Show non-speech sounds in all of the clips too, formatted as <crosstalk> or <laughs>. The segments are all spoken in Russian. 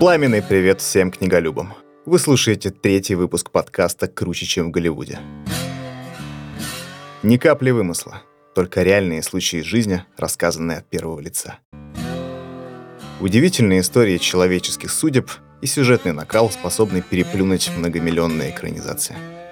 Пламенный привет всем книголюбам. Вы слушаете третий выпуск подкаста «Круче, чем в Голливуде». Ни капли вымысла, только реальные случаи жизни, рассказанные от первого лица. Удивительные истории человеческих судеб и сюжетный накал, способный переплюнуть многомиллионные экранизации –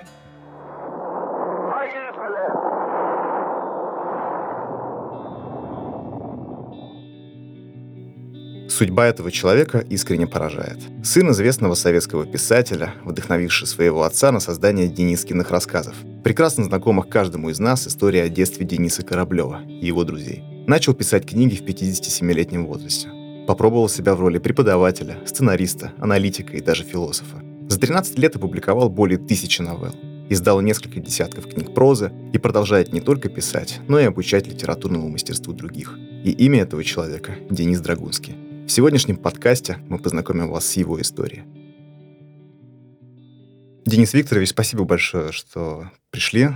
Судьба этого человека искренне поражает. Сын известного советского писателя, вдохновивший своего отца на создание Денискиных рассказов. Прекрасно знакомых каждому из нас история о детстве Дениса Кораблева и его друзей. Начал писать книги в 57-летнем возрасте. Попробовал себя в роли преподавателя, сценариста, аналитика и даже философа. За 13 лет опубликовал более тысячи новелл. Издал несколько десятков книг прозы и продолжает не только писать, но и обучать литературному мастерству других. И имя этого человека – Денис Драгунский. В сегодняшнем подкасте мы познакомим вас с его историей. Денис Викторович, спасибо большое, что пришли.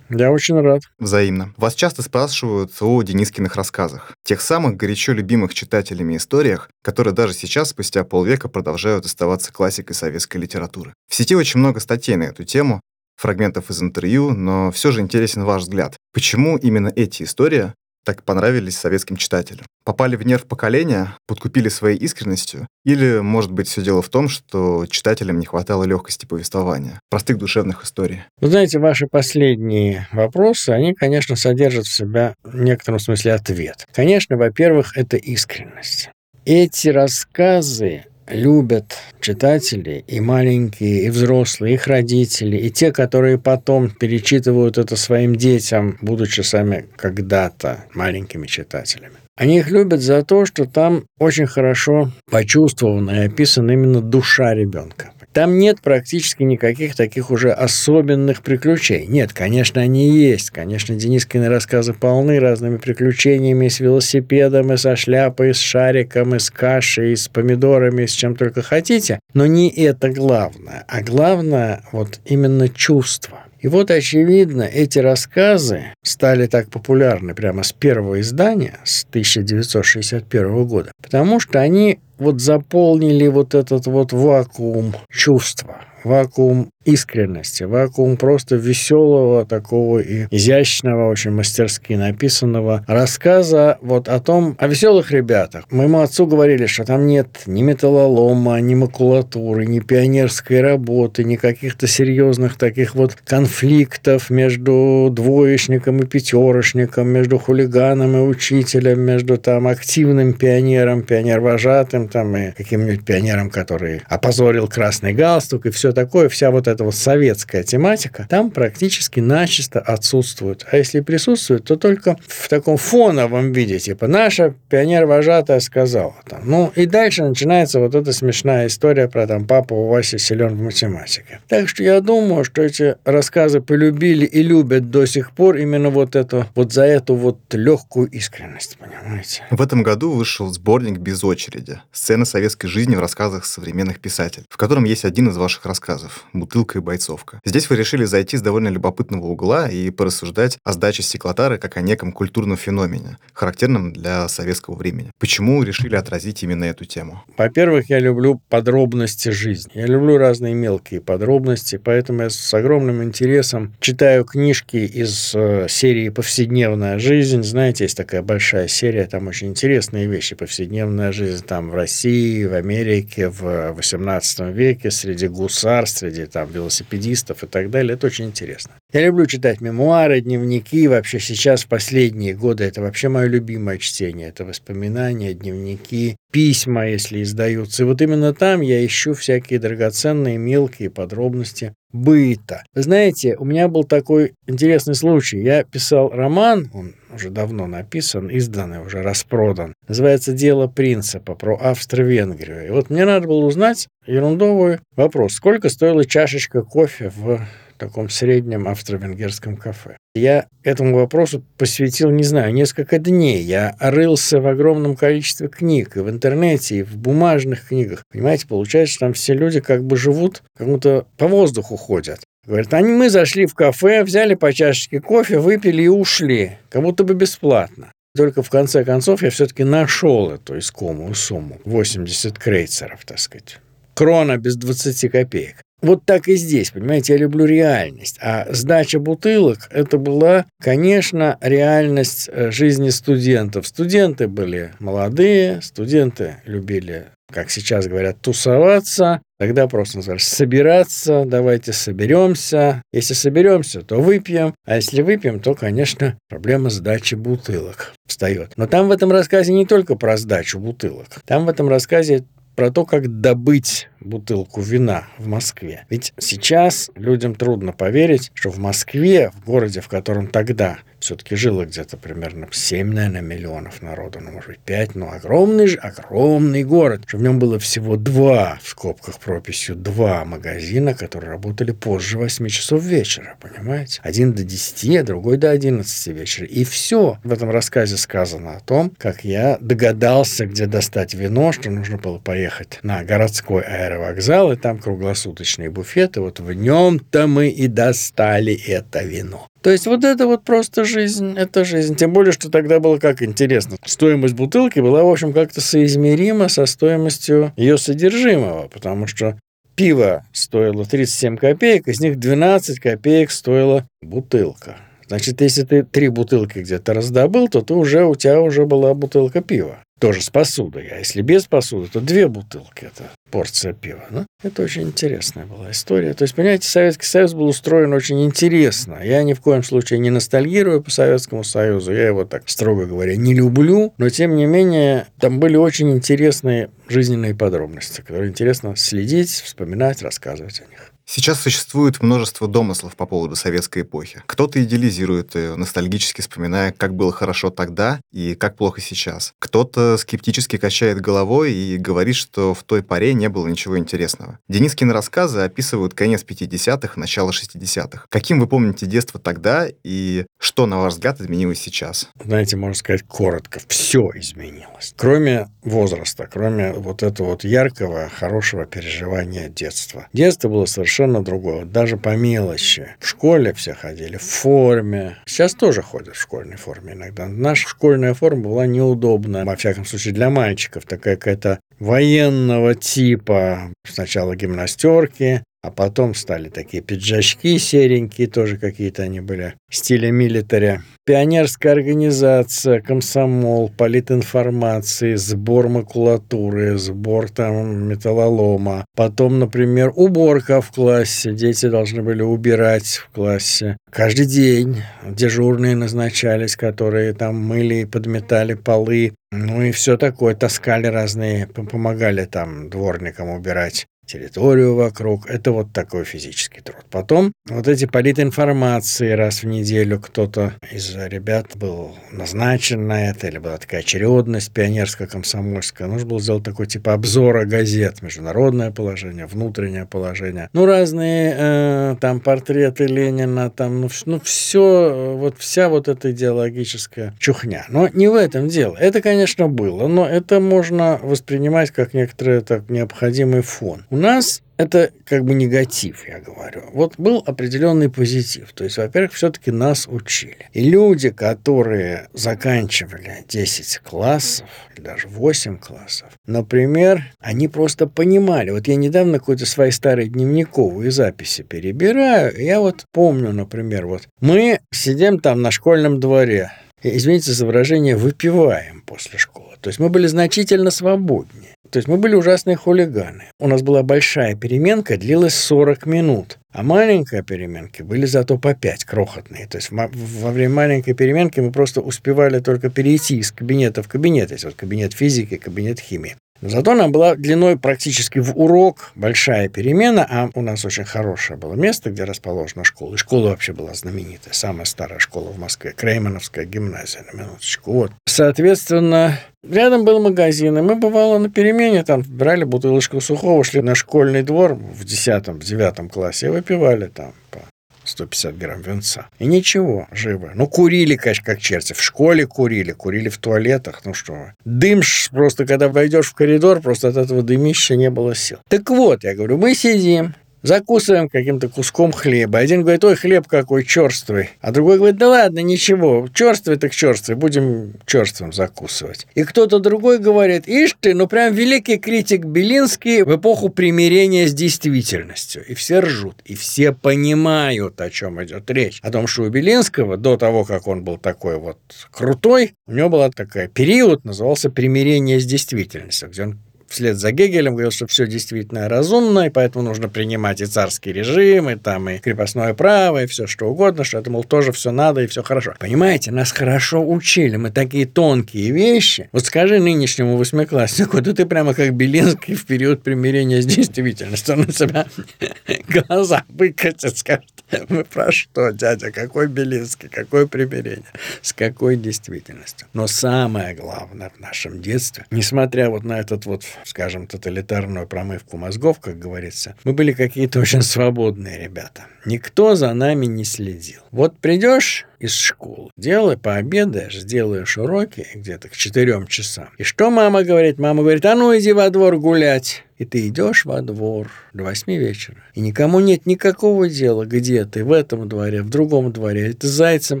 Я очень рад. Взаимно. Вас часто спрашивают о Денискиных рассказах. Тех самых горячо любимых читателями историях, которые даже сейчас, спустя полвека, продолжают оставаться классикой советской литературы. В сети очень много статей на эту тему, фрагментов из интервью, но все же интересен ваш взгляд. Почему именно эти истории так понравились советским читателям? Попали в нерв поколения, подкупили своей искренностью? Или, может быть, все дело в том, что читателям не хватало легкости повествования, простых душевных историй? Вы знаете, ваши последние вопросы, они, конечно, содержат в себя в некотором смысле ответ. Конечно, во-первых, это искренность. Эти рассказы любят читатели, и маленькие, и взрослые, их родители, и те, которые потом перечитывают это своим детям, будучи сами когда-то маленькими читателями. Они их любят за то, что там очень хорошо почувствована и описана именно душа ребенка. Там нет практически никаких таких уже особенных приключений. Нет, конечно, они есть. Конечно, Денискины рассказы полны разными приключениями с велосипедом, и со шляпой, и с шариком, и с кашей, и с помидорами, и с чем только хотите. Но не это главное. А главное вот именно чувство. И вот, очевидно, эти рассказы стали так популярны прямо с первого издания, с 1961 года, потому что они вот заполнили вот этот вот вакуум чувства, вакуум искренности, вакуум просто веселого, такого и изящного, очень мастерски написанного рассказа вот о том, о веселых ребятах. Моему отцу говорили, что там нет ни металлолома, ни макулатуры, ни пионерской работы, ни каких-то серьезных таких вот конфликтов между двоечником и пятерочником, между хулиганом и учителем, между там активным пионером, пионер-вожатым там и каким-нибудь пионером, который опозорил красный галстук и все такое, вся вот эта вот советская тематика, там практически начисто отсутствует. А если присутствует, то только в таком фоновом виде, типа наша пионер-вожатая сказала. Там. Ну и дальше начинается вот эта смешная история про там папа у Васи силен в математике. Так что я думаю, что эти рассказы полюбили и любят до сих пор именно вот эту, вот за эту вот легкую искренность, понимаете? В этом году вышел сборник «Без очереди. Сцены советской жизни в рассказах современных писателей», в котором есть один из ваших рассказов «Бутылка бутылка и бойцовка. Здесь вы решили зайти с довольно любопытного угла и порассуждать о сдаче стеклотары как о неком культурном феномене, характерном для советского времени. Почему решили отразить именно эту тему? Во-первых, я люблю подробности жизни. Я люблю разные мелкие подробности, поэтому я с огромным интересом читаю книжки из э, серии «Повседневная жизнь». Знаете, есть такая большая серия, там очень интересные вещи. «Повседневная жизнь» там в России, в Америке, в 18 веке, среди гусар, среди там велосипедистов и так далее. Это очень интересно. Я люблю читать мемуары, дневники. Вообще сейчас, в последние годы, это вообще мое любимое чтение. Это воспоминания, дневники, письма, если издаются. И вот именно там я ищу всякие драгоценные мелкие подробности быта. Вы знаете, у меня был такой интересный случай. Я писал роман, он уже давно написан, изданный, уже распродан. Называется «Дело принципа» про Австро-Венгрию. И вот мне надо было узнать ерундовый вопрос. Сколько стоила чашечка кофе в таком среднем австро-венгерском кафе. Я этому вопросу посвятил, не знаю, несколько дней. Я рылся в огромном количестве книг, и в интернете, и в бумажных книгах. Понимаете, получается, что там все люди как бы живут, как будто по воздуху ходят. Говорят, они, мы зашли в кафе, взяли по чашечке кофе, выпили и ушли, как будто бы бесплатно. Только в конце концов я все-таки нашел эту искомую сумму. 80 крейцеров, так сказать. Крона без 20 копеек. Вот так и здесь, понимаете, я люблю реальность. А сдача бутылок – это была, конечно, реальность э, жизни студентов. Студенты были молодые, студенты любили, как сейчас говорят, тусоваться. Тогда просто называли собираться, давайте соберемся. Если соберемся, то выпьем. А если выпьем, то, конечно, проблема сдачи бутылок встает. Но там в этом рассказе не только про сдачу бутылок. Там в этом рассказе про то, как добыть бутылку вина в Москве. Ведь сейчас людям трудно поверить, что в Москве, в городе, в котором тогда все-таки жило где-то примерно 7, наверное, миллионов народу, ну, может быть, 5, но огромный же, огромный город, в нем было всего два, в скобках прописью, два магазина, которые работали позже 8 часов вечера, понимаете? Один до 10, а другой до 11 вечера. И все в этом рассказе сказано о том, как я догадался, где достать вино, что нужно было поехать на городской аэровокзал, и там круглосуточные буфеты, вот в нем-то мы и достали это вино. То есть вот это вот просто жизнь, это жизнь. Тем более, что тогда было как интересно. Стоимость бутылки была, в общем, как-то соизмерима со стоимостью ее содержимого, потому что пиво стоило 37 копеек, из них 12 копеек стоила бутылка. Значит, если ты три бутылки где-то раздобыл, то ты уже, у тебя уже была бутылка пива тоже с посудой. А если без посуды, то две бутылки. Это порция пива. Ну, это очень интересная была история. То есть, понимаете, Советский Союз был устроен очень интересно. Я ни в коем случае не ностальгирую по Советскому Союзу. Я его так, строго говоря, не люблю. Но, тем не менее, там были очень интересные жизненные подробности, которые интересно следить, вспоминать, рассказывать о них. Сейчас существует множество домыслов по поводу советской эпохи. Кто-то идеализирует ее, ностальгически вспоминая, как было хорошо тогда и как плохо сейчас. Кто-то скептически качает головой и говорит, что в той поре не было ничего интересного. Денискины рассказы описывают конец 50-х, начало 60-х. Каким вы помните детство тогда и что, на ваш взгляд, изменилось сейчас? Знаете, можно сказать коротко, все изменилось. Кроме возраста, кроме вот этого вот яркого, хорошего переживания детства. Детство было совершенно другое. Даже по мелочи. В школе все ходили в форме. Сейчас тоже ходят в школьной форме иногда. Наша школьная форма была неудобна. Во всяком случае, для мальчиков. Такая какая-то военного типа. Сначала гимнастерки, а потом стали такие пиджачки серенькие, тоже какие-то они были, стиля милитаря. Пионерская организация, комсомол, политинформации, сбор макулатуры, сбор там металлолома. Потом, например, уборка в классе. Дети должны были убирать в классе. Каждый день дежурные назначались, которые там мыли и подметали полы. Ну и все такое. Таскали разные, помогали там дворникам убирать территорию вокруг. Это вот такой физический труд. Потом вот эти политинформации раз в неделю кто-то из ребят был назначен на это, или была такая очередность пионерско-комсомольская. Нужно было сделать такой типа обзора газет. Международное положение, внутреннее положение. Ну, разные э, там портреты Ленина, там, ну, ну, все, вот вся вот эта идеологическая чухня. Но не в этом дело. Это, конечно, было, но это можно воспринимать как некоторый так необходимый фон. У нас это как бы негатив, я говорю. Вот был определенный позитив. То есть, во-первых, все-таки нас учили. И люди, которые заканчивали 10 классов, или даже 8 классов, например, они просто понимали. Вот я недавно какой-то свои старые дневниковые записи перебираю, я вот помню, например, вот мы сидим там на школьном дворе, извините за выражение, выпиваем после школы. То есть мы были значительно свободнее. То есть мы были ужасные хулиганы. У нас была большая переменка, длилась 40 минут. А маленькие переменки были зато по 5, крохотные. То есть во время маленькой переменки мы просто успевали только перейти из кабинета в кабинет. Есть вот кабинет физики, кабинет химии. Зато она была длиной практически в урок, большая перемена, а у нас очень хорошее было место, где расположена школа. И школа вообще была знаменитая, самая старая школа в Москве, Креймановская гимназия, на минуточку. Вот. Соответственно, рядом был магазин, и мы, бывало, на перемене там брали бутылочку сухого, шли на школьный двор в 10-9 классе и выпивали там по 150 грамм венца. И ничего, живо. Ну, курили, конечно, как черти. В школе курили, курили в туалетах. Ну что вы. Дым просто, когда войдешь в коридор, просто от этого дымища не было сил. Так вот, я говорю, мы сидим, закусываем каким-то куском хлеба. Один говорит, ой, хлеб какой черствый. А другой говорит, да ладно, ничего, черствый так черствый, будем черствым закусывать. И кто-то другой говорит, ишь ты, ну прям великий критик Белинский в эпоху примирения с действительностью. И все ржут, и все понимают, о чем идет речь. О том, что у Белинского, до того, как он был такой вот крутой, у него была такая период, назывался примирение с действительностью, где он вслед за Гегелем говорил, что все действительно разумно, и поэтому нужно принимать и царский режим, и там и крепостное право, и все что угодно, что это, мол, тоже все надо, и все хорошо. Понимаете, нас хорошо учили, мы такие тонкие вещи. Вот скажи нынешнему восьмикласснику, да ты прямо как Белинский в период примирения с действительностью, на себя <laughs> глаза выкатит, скажет, мы про что, дядя, какой Белинский, какое примирение, с какой действительностью. Но самое главное в нашем детстве, несмотря вот на этот вот скажем, тоталитарную промывку мозгов, как говорится, мы были какие-то очень свободные ребята. Никто за нами не следил. Вот придешь из школы, делай, пообедаешь, сделаешь уроки где-то к четырем часам. И что мама говорит? Мама говорит, а ну иди во двор гулять. И ты идешь во двор до восьми вечера. И никому нет никакого дела, где ты, в этом дворе, в другом дворе. И ты зайцем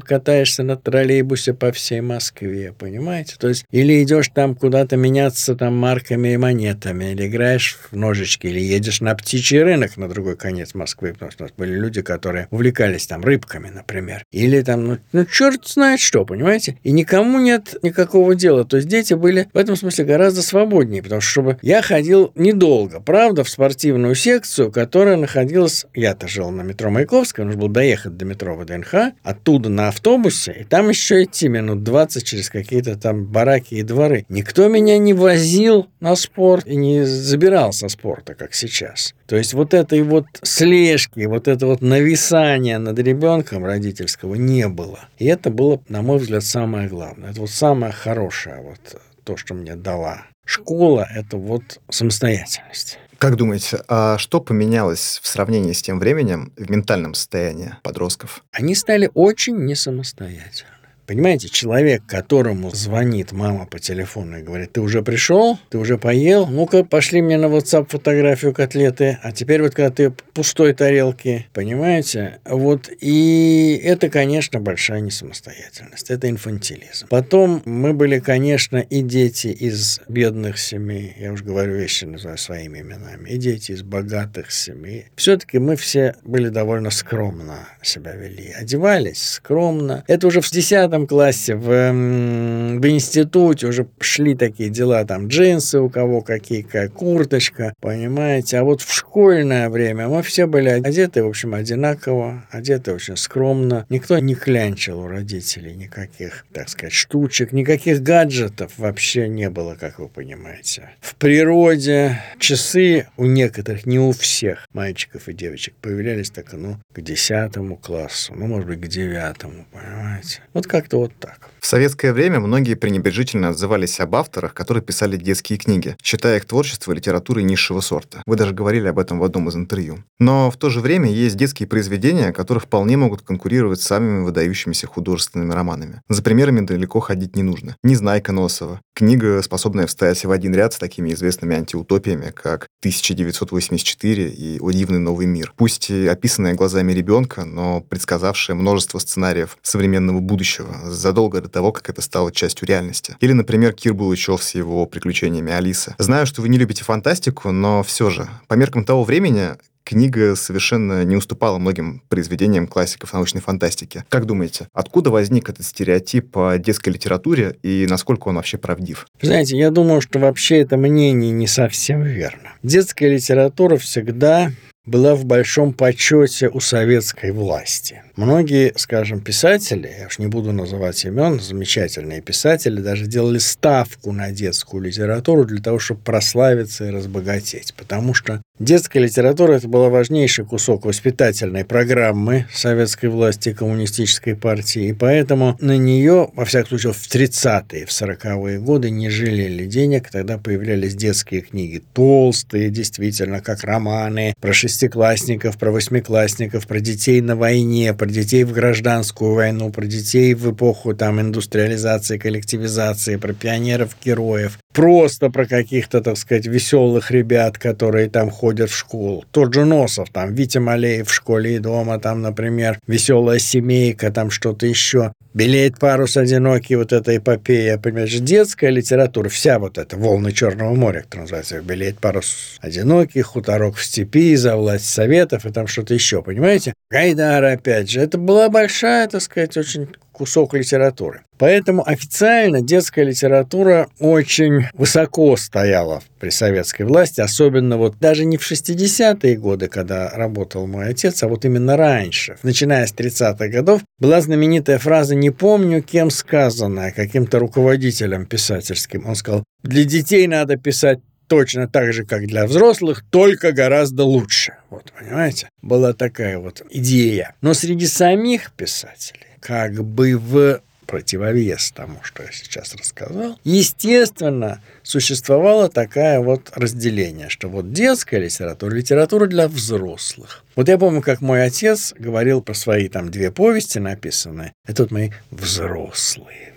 катаешься на троллейбусе по всей Москве, понимаете? То есть или идешь там куда-то меняться там марками и монетами, или играешь в ножички, или едешь на птичий рынок на другой конец Москвы, потому что у нас были люди, которые увлекались там рыбками, например. Или там, ну, ну черт знает что, понимаете? И никому нет никакого дела. То есть дети были в этом смысле гораздо свободнее, потому что чтобы я ходил недолго, правда, в спортивную секцию, которая находилась... Я-то жил на метро Маяковского, нужно было доехать до метро ВДНХ, оттуда на автобусе, и там еще идти минут 20 через какие-то там бараки и дворы. Никто меня не возил на спорт и не забирал со спорта, как сейчас. То есть вот этой вот слежки, вот это вот нависания над ребенком родительского не было. И это было, на мой взгляд, самое главное. Это вот самое хорошее, вот то, что мне дала школа, это вот самостоятельность. Как думаете, а что поменялось в сравнении с тем временем в ментальном состоянии подростков? Они стали очень несамостоятельны. Понимаете, человек, которому звонит мама по телефону и говорит, ты уже пришел, ты уже поел, ну-ка пошли мне на WhatsApp фотографию котлеты, а теперь вот когда ты пустой тарелки, понимаете, вот и это, конечно, большая несамостоятельность, это инфантилизм. Потом мы были, конечно, и дети из бедных семей, я уже говорю вещи, называю своими именами, и дети из богатых семей. Все-таки мы все были довольно скромно себя вели, одевались скромно. Это уже в 10 девятом классе, в, в институте уже шли такие дела, там джинсы у кого какие, какая курточка, понимаете. А вот в школьное время мы все были одеты, в общем, одинаково, одеты очень скромно. Никто не клянчил у родителей никаких, так сказать, штучек, никаких гаджетов вообще не было, как вы понимаете. В природе часы у некоторых, не у всех мальчиков и девочек появлялись так, ну, к десятому классу, ну, может быть, к девятому, понимаете. Вот как как-то вот так. В советское время многие пренебрежительно отзывались об авторах, которые писали детские книги, считая их творчество литературой низшего сорта. Вы даже говорили об этом в одном из интервью. Но в то же время есть детские произведения, которые вполне могут конкурировать с самыми выдающимися художественными романами. За примерами далеко ходить не нужно. «Незнайка Носова». Книга, способная встать в один ряд с такими известными антиутопиями, как 1984 и «О дивный новый мир». Пусть и описанная глазами ребенка, но предсказавшая множество сценариев современного будущего задолго до того, как это стало частью реальности. Или, например, Кир Булычев с его приключениями Алисы. Знаю, что вы не любите фантастику, но все же, по меркам того времени, книга совершенно не уступала многим произведениям классиков научной фантастики. Как думаете, откуда возник этот стереотип о детской литературе и насколько он вообще правдив? Знаете, я думаю, что вообще это мнение не совсем верно. Детская литература всегда была в большом почете у советской власти. Многие, скажем, писатели, я уж не буду называть имен, замечательные писатели, даже делали ставку на детскую литературу для того, чтобы прославиться и разбогатеть. Потому что детская литература – это был важнейший кусок воспитательной программы советской власти и коммунистической партии. И поэтому на нее, во всяком случае, в 30-е, в 40-е годы не жалели денег. Тогда появлялись детские книги толстые, действительно, как романы про шестиклассников, про восьмиклассников, про детей на войне, про детей в гражданскую войну, про детей в эпоху там индустриализации, коллективизации, про пионеров-героев, просто про каких-то, так сказать, веселых ребят, которые там ходят ходят в школу. Тот же Носов, там, Витя Малеев в школе и дома, там, например, «Веселая семейка», там что-то еще. «Белеет парус одинокий», вот эта эпопея, понимаешь, детская литература, вся вот эта «Волны Черного моря», которая называется, «Белеет парус одинокий», «Хуторок в степи», «За власть советов» и там что-то еще, понимаете? Гайдар, опять же, это была большая, так сказать, очень кусок литературы. Поэтому официально детская литература очень высоко стояла при советской власти, особенно вот даже не в 60-е годы, когда работал мой отец, а вот именно раньше, начиная с 30-х годов, была знаменитая фраза «не помню, кем сказанная», каким-то руководителем писательским. Он сказал, для детей надо писать точно так же, как для взрослых, только гораздо лучше. Вот, понимаете? Была такая вот идея. Но среди самих писателей как бы в противовес тому, что я сейчас рассказал, естественно, существовало такое вот разделение, что вот детская литература, литература для взрослых. Вот я помню, как мой отец говорил про свои там две повести написанные. Это вот мои взрослые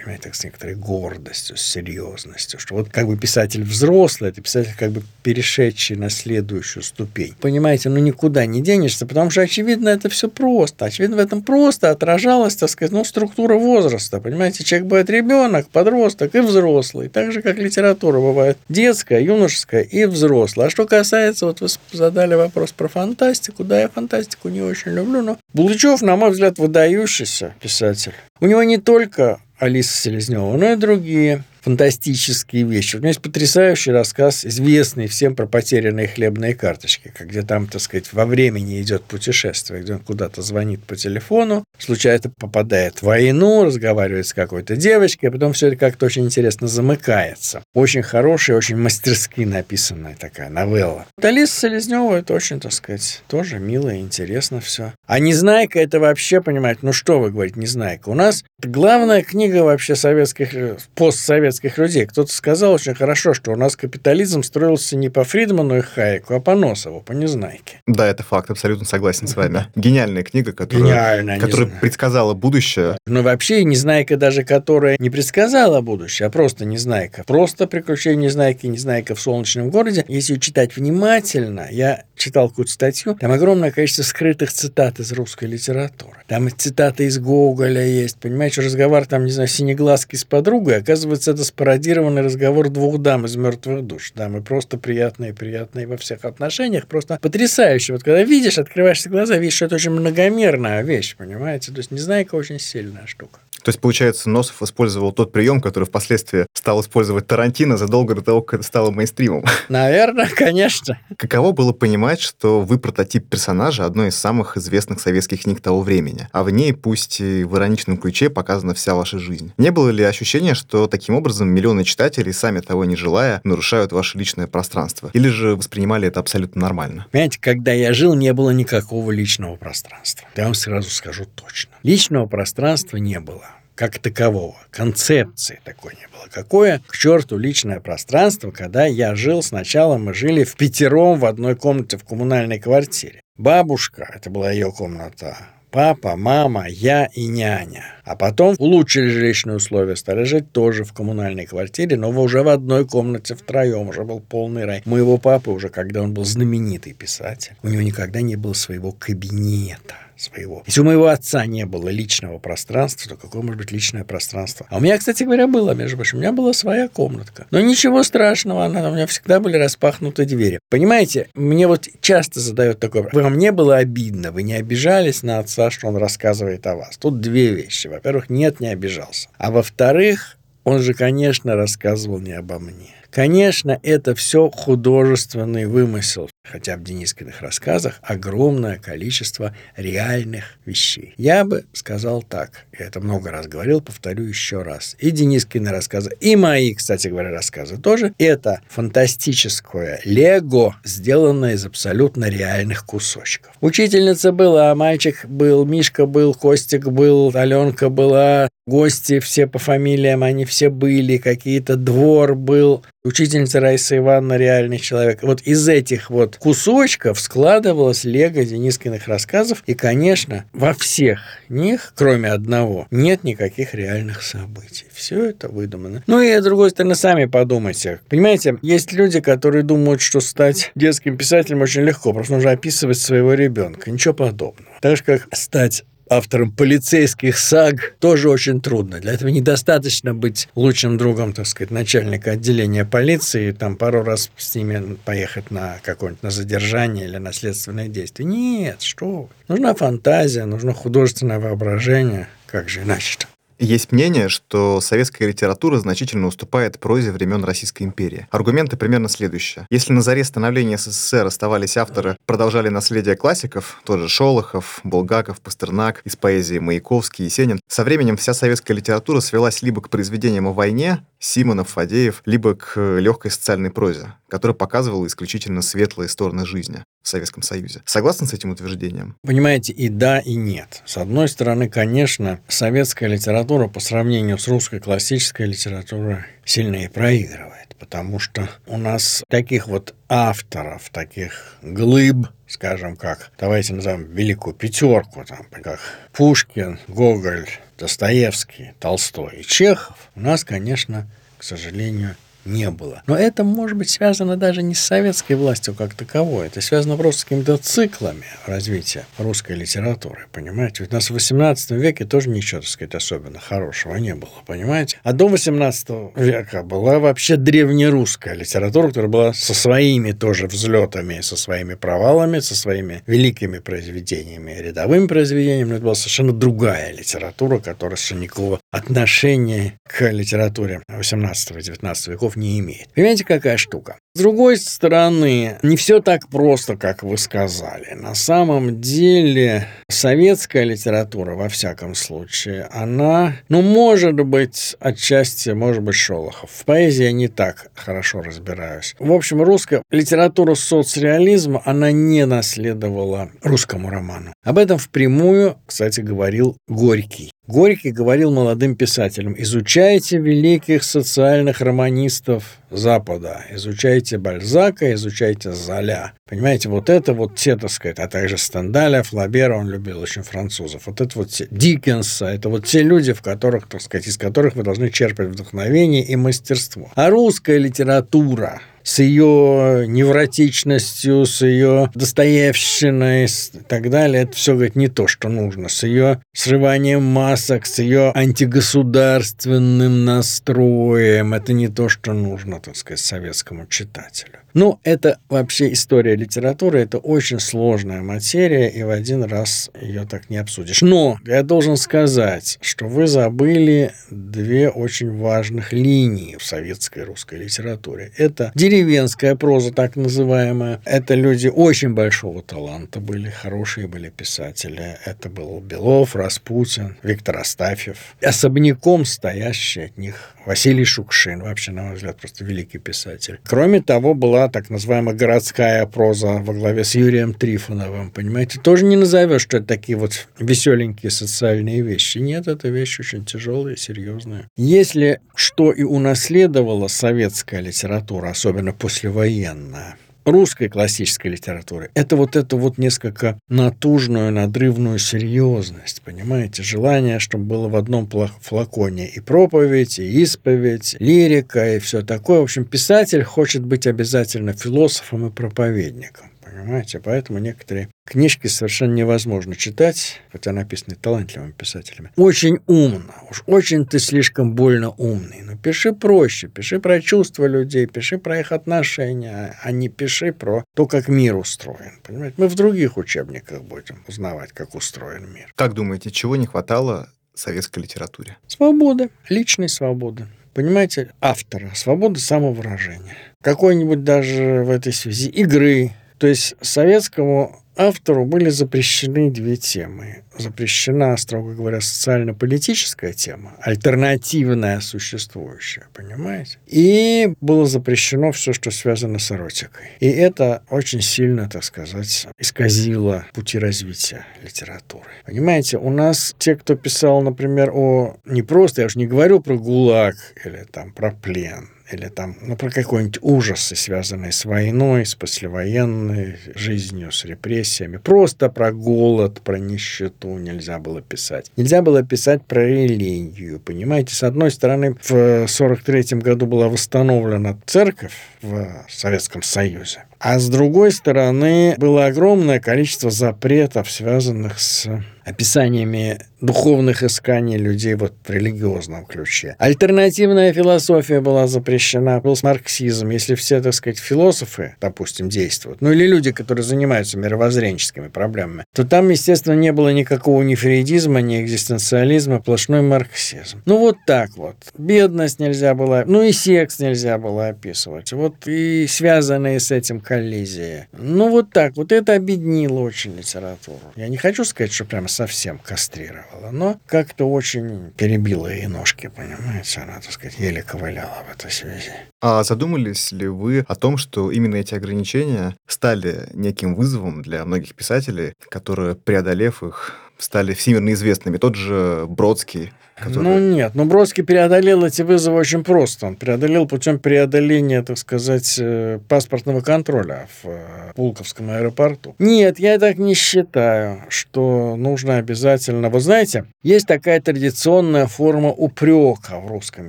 понимаете, так с некоторой гордостью, с серьезностью, что вот как бы писатель взрослый, это писатель как бы перешедший на следующую ступень. Понимаете, ну никуда не денешься, потому что, очевидно, это все просто. Очевидно, в этом просто отражалась, так сказать, ну, структура возраста. Понимаете, человек бывает ребенок, подросток и взрослый. Так же, как литература бывает детская, юношеская и взрослая. А что касается, вот вы задали вопрос про фантастику, да, я фантастику не очень люблю, но Булычев, на мой взгляд, выдающийся писатель. У него не только Алиса Селезнева, но и другие фантастические вещи. У меня есть потрясающий рассказ, известный всем про потерянные хлебные карточки, где там, так сказать, во времени идет путешествие, где он куда-то звонит по телефону, случайно попадает в войну, разговаривает с какой-то девочкой, а потом все это как-то очень интересно замыкается. Очень хорошая, очень мастерски написанная такая новелла. Алиса Селезнева это очень, так сказать, тоже мило и интересно все. А Незнайка это вообще, понимаете, ну что вы говорите, Незнайка? У нас главная книга вообще советских, постсоветских советских людей. Кто-то сказал очень хорошо, что у нас капитализм строился не по Фридману и Хайеку, а по Носову, по Незнайке. Да, это факт, абсолютно согласен с вами. <laughs> Гениальная книга, которая, Гениальная, которая предсказала будущее. Но вообще Незнайка даже, которая не предсказала будущее, а просто Незнайка. Просто приключение Незнайки, Незнайка в солнечном городе. Если читать внимательно, я читал какую-то статью, там огромное количество скрытых цитат из русской литературы. Там цитаты из Гоголя есть, понимаете, разговор там, не знаю, синеглазки с подругой, оказывается, это спародированный разговор двух дам из мертвых душ. Дамы просто приятные, приятные во всех отношениях, просто потрясающе. Вот когда видишь, открываешься глаза, видишь, что это очень многомерная вещь, понимаете? То есть Незнайка очень сильная штука. То есть, получается, Носов использовал тот прием, который впоследствии стал использовать Тарантино задолго до того, как это стало мейнстримом. Наверное, <laughs> конечно. Каково было понимать, что вы прототип персонажа одной из самых известных советских книг того времени, а в ней, пусть и в ироничном ключе, показана вся ваша жизнь? Не было ли ощущения, что таким образом миллионы читателей, сами того не желая, нарушают ваше личное пространство? Или же воспринимали это абсолютно нормально? Понимаете, когда я жил, не было никакого личного пространства. Я вам сразу скажу точно. Личного пространства не было как такового, концепции такой не было. Какое, к черту, личное пространство, когда я жил, сначала мы жили в пятером в одной комнате в коммунальной квартире. Бабушка, это была ее комната, папа, мама, я и няня. А потом улучшили жилищные условия, стали жить тоже в коммунальной квартире, но уже в одной комнате втроем, уже был полный рай. Моего папы уже, когда он был знаменитый писатель, у него никогда не было своего кабинета своего. Если у моего отца не было личного пространства, то какое может быть личное пространство? А у меня, кстати говоря, было, между прочим, у меня была своя комнатка. Но ничего страшного, она, у меня всегда были распахнуты двери. Понимаете, мне вот часто задают такой вопрос. Вам не было обидно, вы не обижались на отца, что он рассказывает о вас? Тут две вещи. Во-первых, нет, не обижался. А во-вторых, он же, конечно, рассказывал не обо мне. Конечно, это все художественный вымысел, хотя в Денискиных рассказах огромное количество реальных вещей. Я бы сказал так, я это много раз говорил, повторю еще раз. И Денискины рассказы, и мои, кстати говоря, рассказы тоже, это фантастическое лего, сделанное из абсолютно реальных кусочков. Учительница была, мальчик был, Мишка был, Костик был, Аленка была, гости все по фамилиям, они все были, какие-то двор был, Учительница Раиса Ивановна реальный человек. Вот из этих вот кусочков складывалось лего Денискиных рассказов. И, конечно, во всех них, кроме одного, нет никаких реальных событий. Все это выдумано. Ну и, с другой стороны, сами подумайте. Понимаете, есть люди, которые думают, что стать детским писателем очень легко. Просто нужно описывать своего ребенка. Ничего подобного. Так же, как стать автором полицейских саг тоже очень трудно. Для этого недостаточно быть лучшим другом, так сказать, начальника отделения полиции, там пару раз с ними поехать на какое-нибудь на задержание или на следственное действие. Нет, что. Нужна фантазия, нужно художественное воображение. Как же иначе-то? Есть мнение, что советская литература значительно уступает прозе времен Российской империи. Аргументы примерно следующие. Если на заре становления СССР оставались авторы, продолжали наследие классиков, тот же Шолохов, Булгаков, Пастернак, из поэзии Маяковский, Есенин, со временем вся советская литература свелась либо к произведениям о войне, Симонов, Фадеев, либо к легкой социальной прозе, которая показывала исключительно светлые стороны жизни в Советском Союзе. Согласны с этим утверждением? Понимаете, и да, и нет. С одной стороны, конечно, советская литература по сравнению с русской классической литературой сильнее проигрывает, потому что у нас таких вот авторов, таких глыб, скажем как, давайте назовем великую пятерку, там, как Пушкин, Гоголь, Достоевский, Толстой и Чехов, у нас, конечно, к сожалению, не было. Но это может быть связано даже не с советской властью как таковой. Это связано просто с какими-то циклами развития русской литературы. Понимаете? Ведь у нас в 18 веке тоже ничего, так сказать, особенно хорошего не было. Понимаете? А до 18 века была вообще древнерусская литература, которая была со своими тоже взлетами, со своими провалами, со своими великими произведениями, рядовыми произведениями. Но это была совершенно другая литература, которая совершенно никакого отношения к литературе 18 и 19 веков не имеет. Понимаете, какая штука? С другой стороны, не все так просто, как вы сказали. На самом деле, советская литература, во всяком случае, она, ну, может быть, отчасти, может быть, Шолохов. В поэзии я не так хорошо разбираюсь. В общем, русская литература соцреализма, она не наследовала русскому роману. Об этом впрямую, кстати, говорил Горький. Горький говорил молодым писателям, изучайте великих социальных романистов Запада, изучайте Бальзака, изучайте Золя. Понимаете, вот это вот те, так сказать, а также Стендаля, Флабера, он любил очень французов. Вот это вот те, Диккенса, это вот те люди, в которых, так сказать, из которых вы должны черпать вдохновение и мастерство. А русская литература, с ее невротичностью, с ее достоевщиной и так далее, это все, говорит, не то, что нужно. С ее срыванием масок, с ее антигосударственным настроем, это не то, что нужно, так сказать, советскому читателю. Ну, это вообще история литературы, это очень сложная материя, и в один раз ее так не обсудишь. Но я должен сказать, что вы забыли две очень важных линии в советской русской литературе. Это деревенская проза, так называемая. Это люди очень большого таланта были, хорошие были писатели. Это был Белов, Распутин, Виктор Астафьев. Особняком стоящий от них Василий Шукшин, вообще, на мой взгляд, просто великий писатель. Кроме того, была так называемая городская проза во главе с Юрием Трифоновым, понимаете? Тоже не назовешь, что это такие вот веселенькие социальные вещи. Нет, это вещи очень тяжелые, серьезные. Если что и унаследовала советская литература, особенно послевоенная, русской классической литературы, это вот эту вот несколько натужную, надрывную серьезность, понимаете? Желание, чтобы было в одном флаконе и проповедь, и исповедь, лирика, и все такое. В общем, писатель хочет быть обязательно философом и проповедником понимаете? Поэтому некоторые книжки совершенно невозможно читать, хотя написаны талантливыми писателями. Очень умно, уж очень ты слишком больно умный. Но пиши проще, пиши про чувства людей, пиши про их отношения, а не пиши про то, как мир устроен. Понимаете? Мы в других учебниках будем узнавать, как устроен мир. Как думаете, чего не хватало советской литературе? Свободы, личной свободы. Понимаете, автора, свобода самовыражения. Какой-нибудь даже в этой связи игры, то есть советскому автору были запрещены две темы. Запрещена, строго говоря, социально-политическая тема, альтернативная существующая, понимаете? И было запрещено все, что связано с эротикой. И это очень сильно, так сказать, исказило пути развития литературы. Понимаете, у нас те, кто писал, например, о... Не просто, я уже не говорю про ГУЛАГ или там про плен, или там, ну, про какой-нибудь ужасы, связанные с войной, с послевоенной жизнью, с репрессиями. Просто про голод, про нищету нельзя было писать. Нельзя было писать про религию, понимаете? С одной стороны, в 43 году была восстановлена церковь в Советском Союзе. А с другой стороны, было огромное количество запретов, связанных с описаниями духовных исканий людей вот в религиозном ключе. Альтернативная философия была запрещена, был марксизм. Если все, так сказать, философы, допустим, действуют, ну или люди, которые занимаются мировоззренческими проблемами, то там, естественно, не было никакого ни фрейдизма, ни экзистенциализма, сплошной марксизм. Ну вот так вот. Бедность нельзя было, ну и секс нельзя было описывать. Вот и связанные с этим коллизии. Ну вот так. Вот это объединило очень литературу. Я не хочу сказать, что прямо совсем кастрировала, но как-то очень перебила ей ножки, понимаете? Она, так сказать, еле ковыляла в этой связи. А задумались ли вы о том, что именно эти ограничения стали неким вызовом для многих писателей, которые, преодолев их, стали всемирно известными? Тот же Бродский, Который... Ну нет, но Бродский преодолел эти вызовы очень просто. Он преодолел путем преодоления, так сказать, э, паспортного контроля в э, Пулковском аэропорту. Нет, я так не считаю, что нужно обязательно... Вы знаете, есть такая традиционная форма упрека в русском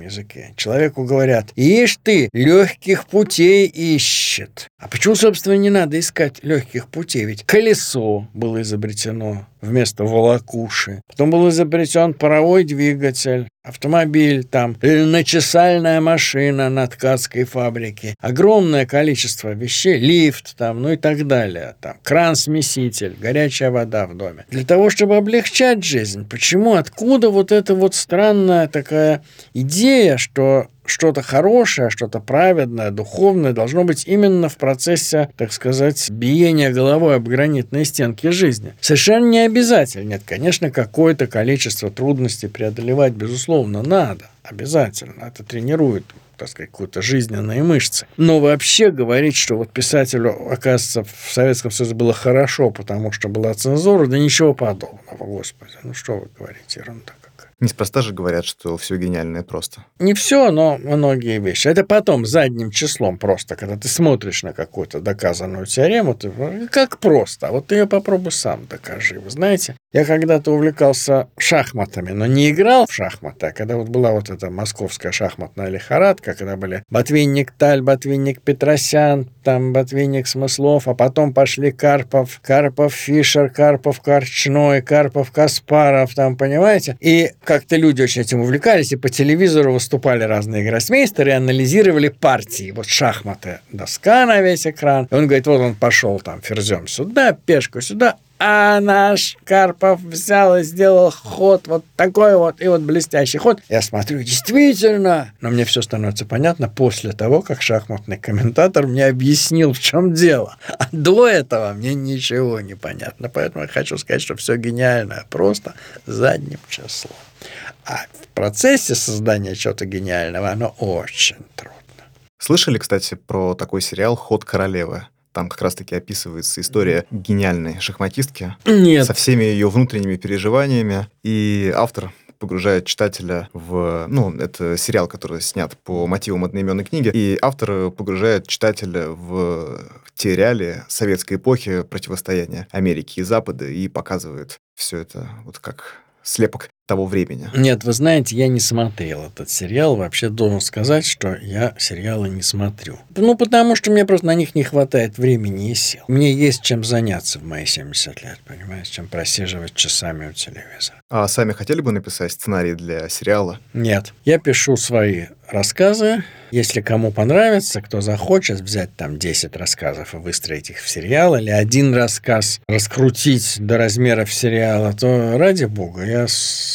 языке. Человеку говорят, ишь ты, легких путей ищет. А почему, собственно, не надо искать легких путей? Ведь колесо было изобретено вместо волокуши. Потом был изобретен паровой двигатель, автомобиль там, начесальная машина на ткацкой фабрике. Огромное количество вещей, лифт там, ну и так далее. Там, кран-смеситель, горячая вода в доме. Для того, чтобы облегчать жизнь. Почему? Откуда вот эта вот странная такая идея, что что-то хорошее, что-то праведное, духовное должно быть именно в процессе, так сказать, биения головой об гранитные стенки жизни. Совершенно не обязательно. Нет, конечно, какое-то количество трудностей преодолевать, безусловно, надо. Обязательно. Это тренирует какие-то жизненные мышцы. Но вообще говорить, что вот писателю, оказывается, в Советском Союзе было хорошо, потому что была цензура, да ничего подобного, господи. Ну что вы говорите, ерунда. Неспроста же говорят, что все гениальное просто. Не все, но многие вещи. Это потом задним числом просто, когда ты смотришь на какую-то доказанную теорему, ты как просто. А вот ты ее попробуй сам докажи. Вы знаете, я когда-то увлекался шахматами, но не играл в шахматы, а когда вот была вот эта московская шахматная лихорадка, когда были Ботвинник Таль, Ботвинник Петросян, там Ботвинник Смыслов, а потом пошли Карпов, Карпов Фишер, Карпов Корчной, Карпов Каспаров, там, понимаете? И как-то люди очень этим увлекались, и по телевизору выступали разные гроссмейстеры и анализировали партии. Вот шахматы, доска на весь экран. И он говорит, вот он пошел там ферзем сюда, пешку сюда, а наш Карпов взял и сделал ход вот такой вот, и вот блестящий ход. Я смотрю, действительно. Но мне все становится понятно после того, как шахматный комментатор мне объяснил, в чем дело. А до этого мне ничего не понятно. Поэтому я хочу сказать, что все гениальное просто задним числом. А в процессе создания чего-то гениального оно очень трудно. Слышали, кстати, про такой сериал «Ход королевы»? Там как раз-таки описывается история гениальной шахматистки Нет. со всеми ее внутренними переживаниями. И автор погружает читателя в... Ну, это сериал, который снят по мотивам одноименной книги. И автор погружает читателя в те реалии советской эпохи противостояния Америки и Запада и показывает все это вот как слепок того времени. Нет, вы знаете, я не смотрел этот сериал. Вообще должен сказать, что я сериалы не смотрю. Ну, потому что мне просто на них не хватает времени и сил. Мне есть чем заняться в мои 70 лет, понимаешь, чем просиживать часами у телевизора. А сами хотели бы написать сценарий для сериала? Нет. Я пишу свои рассказы. Если кому понравится, кто захочет взять там 10 рассказов и выстроить их в сериал, или один рассказ раскрутить до размеров сериала, то ради бога, я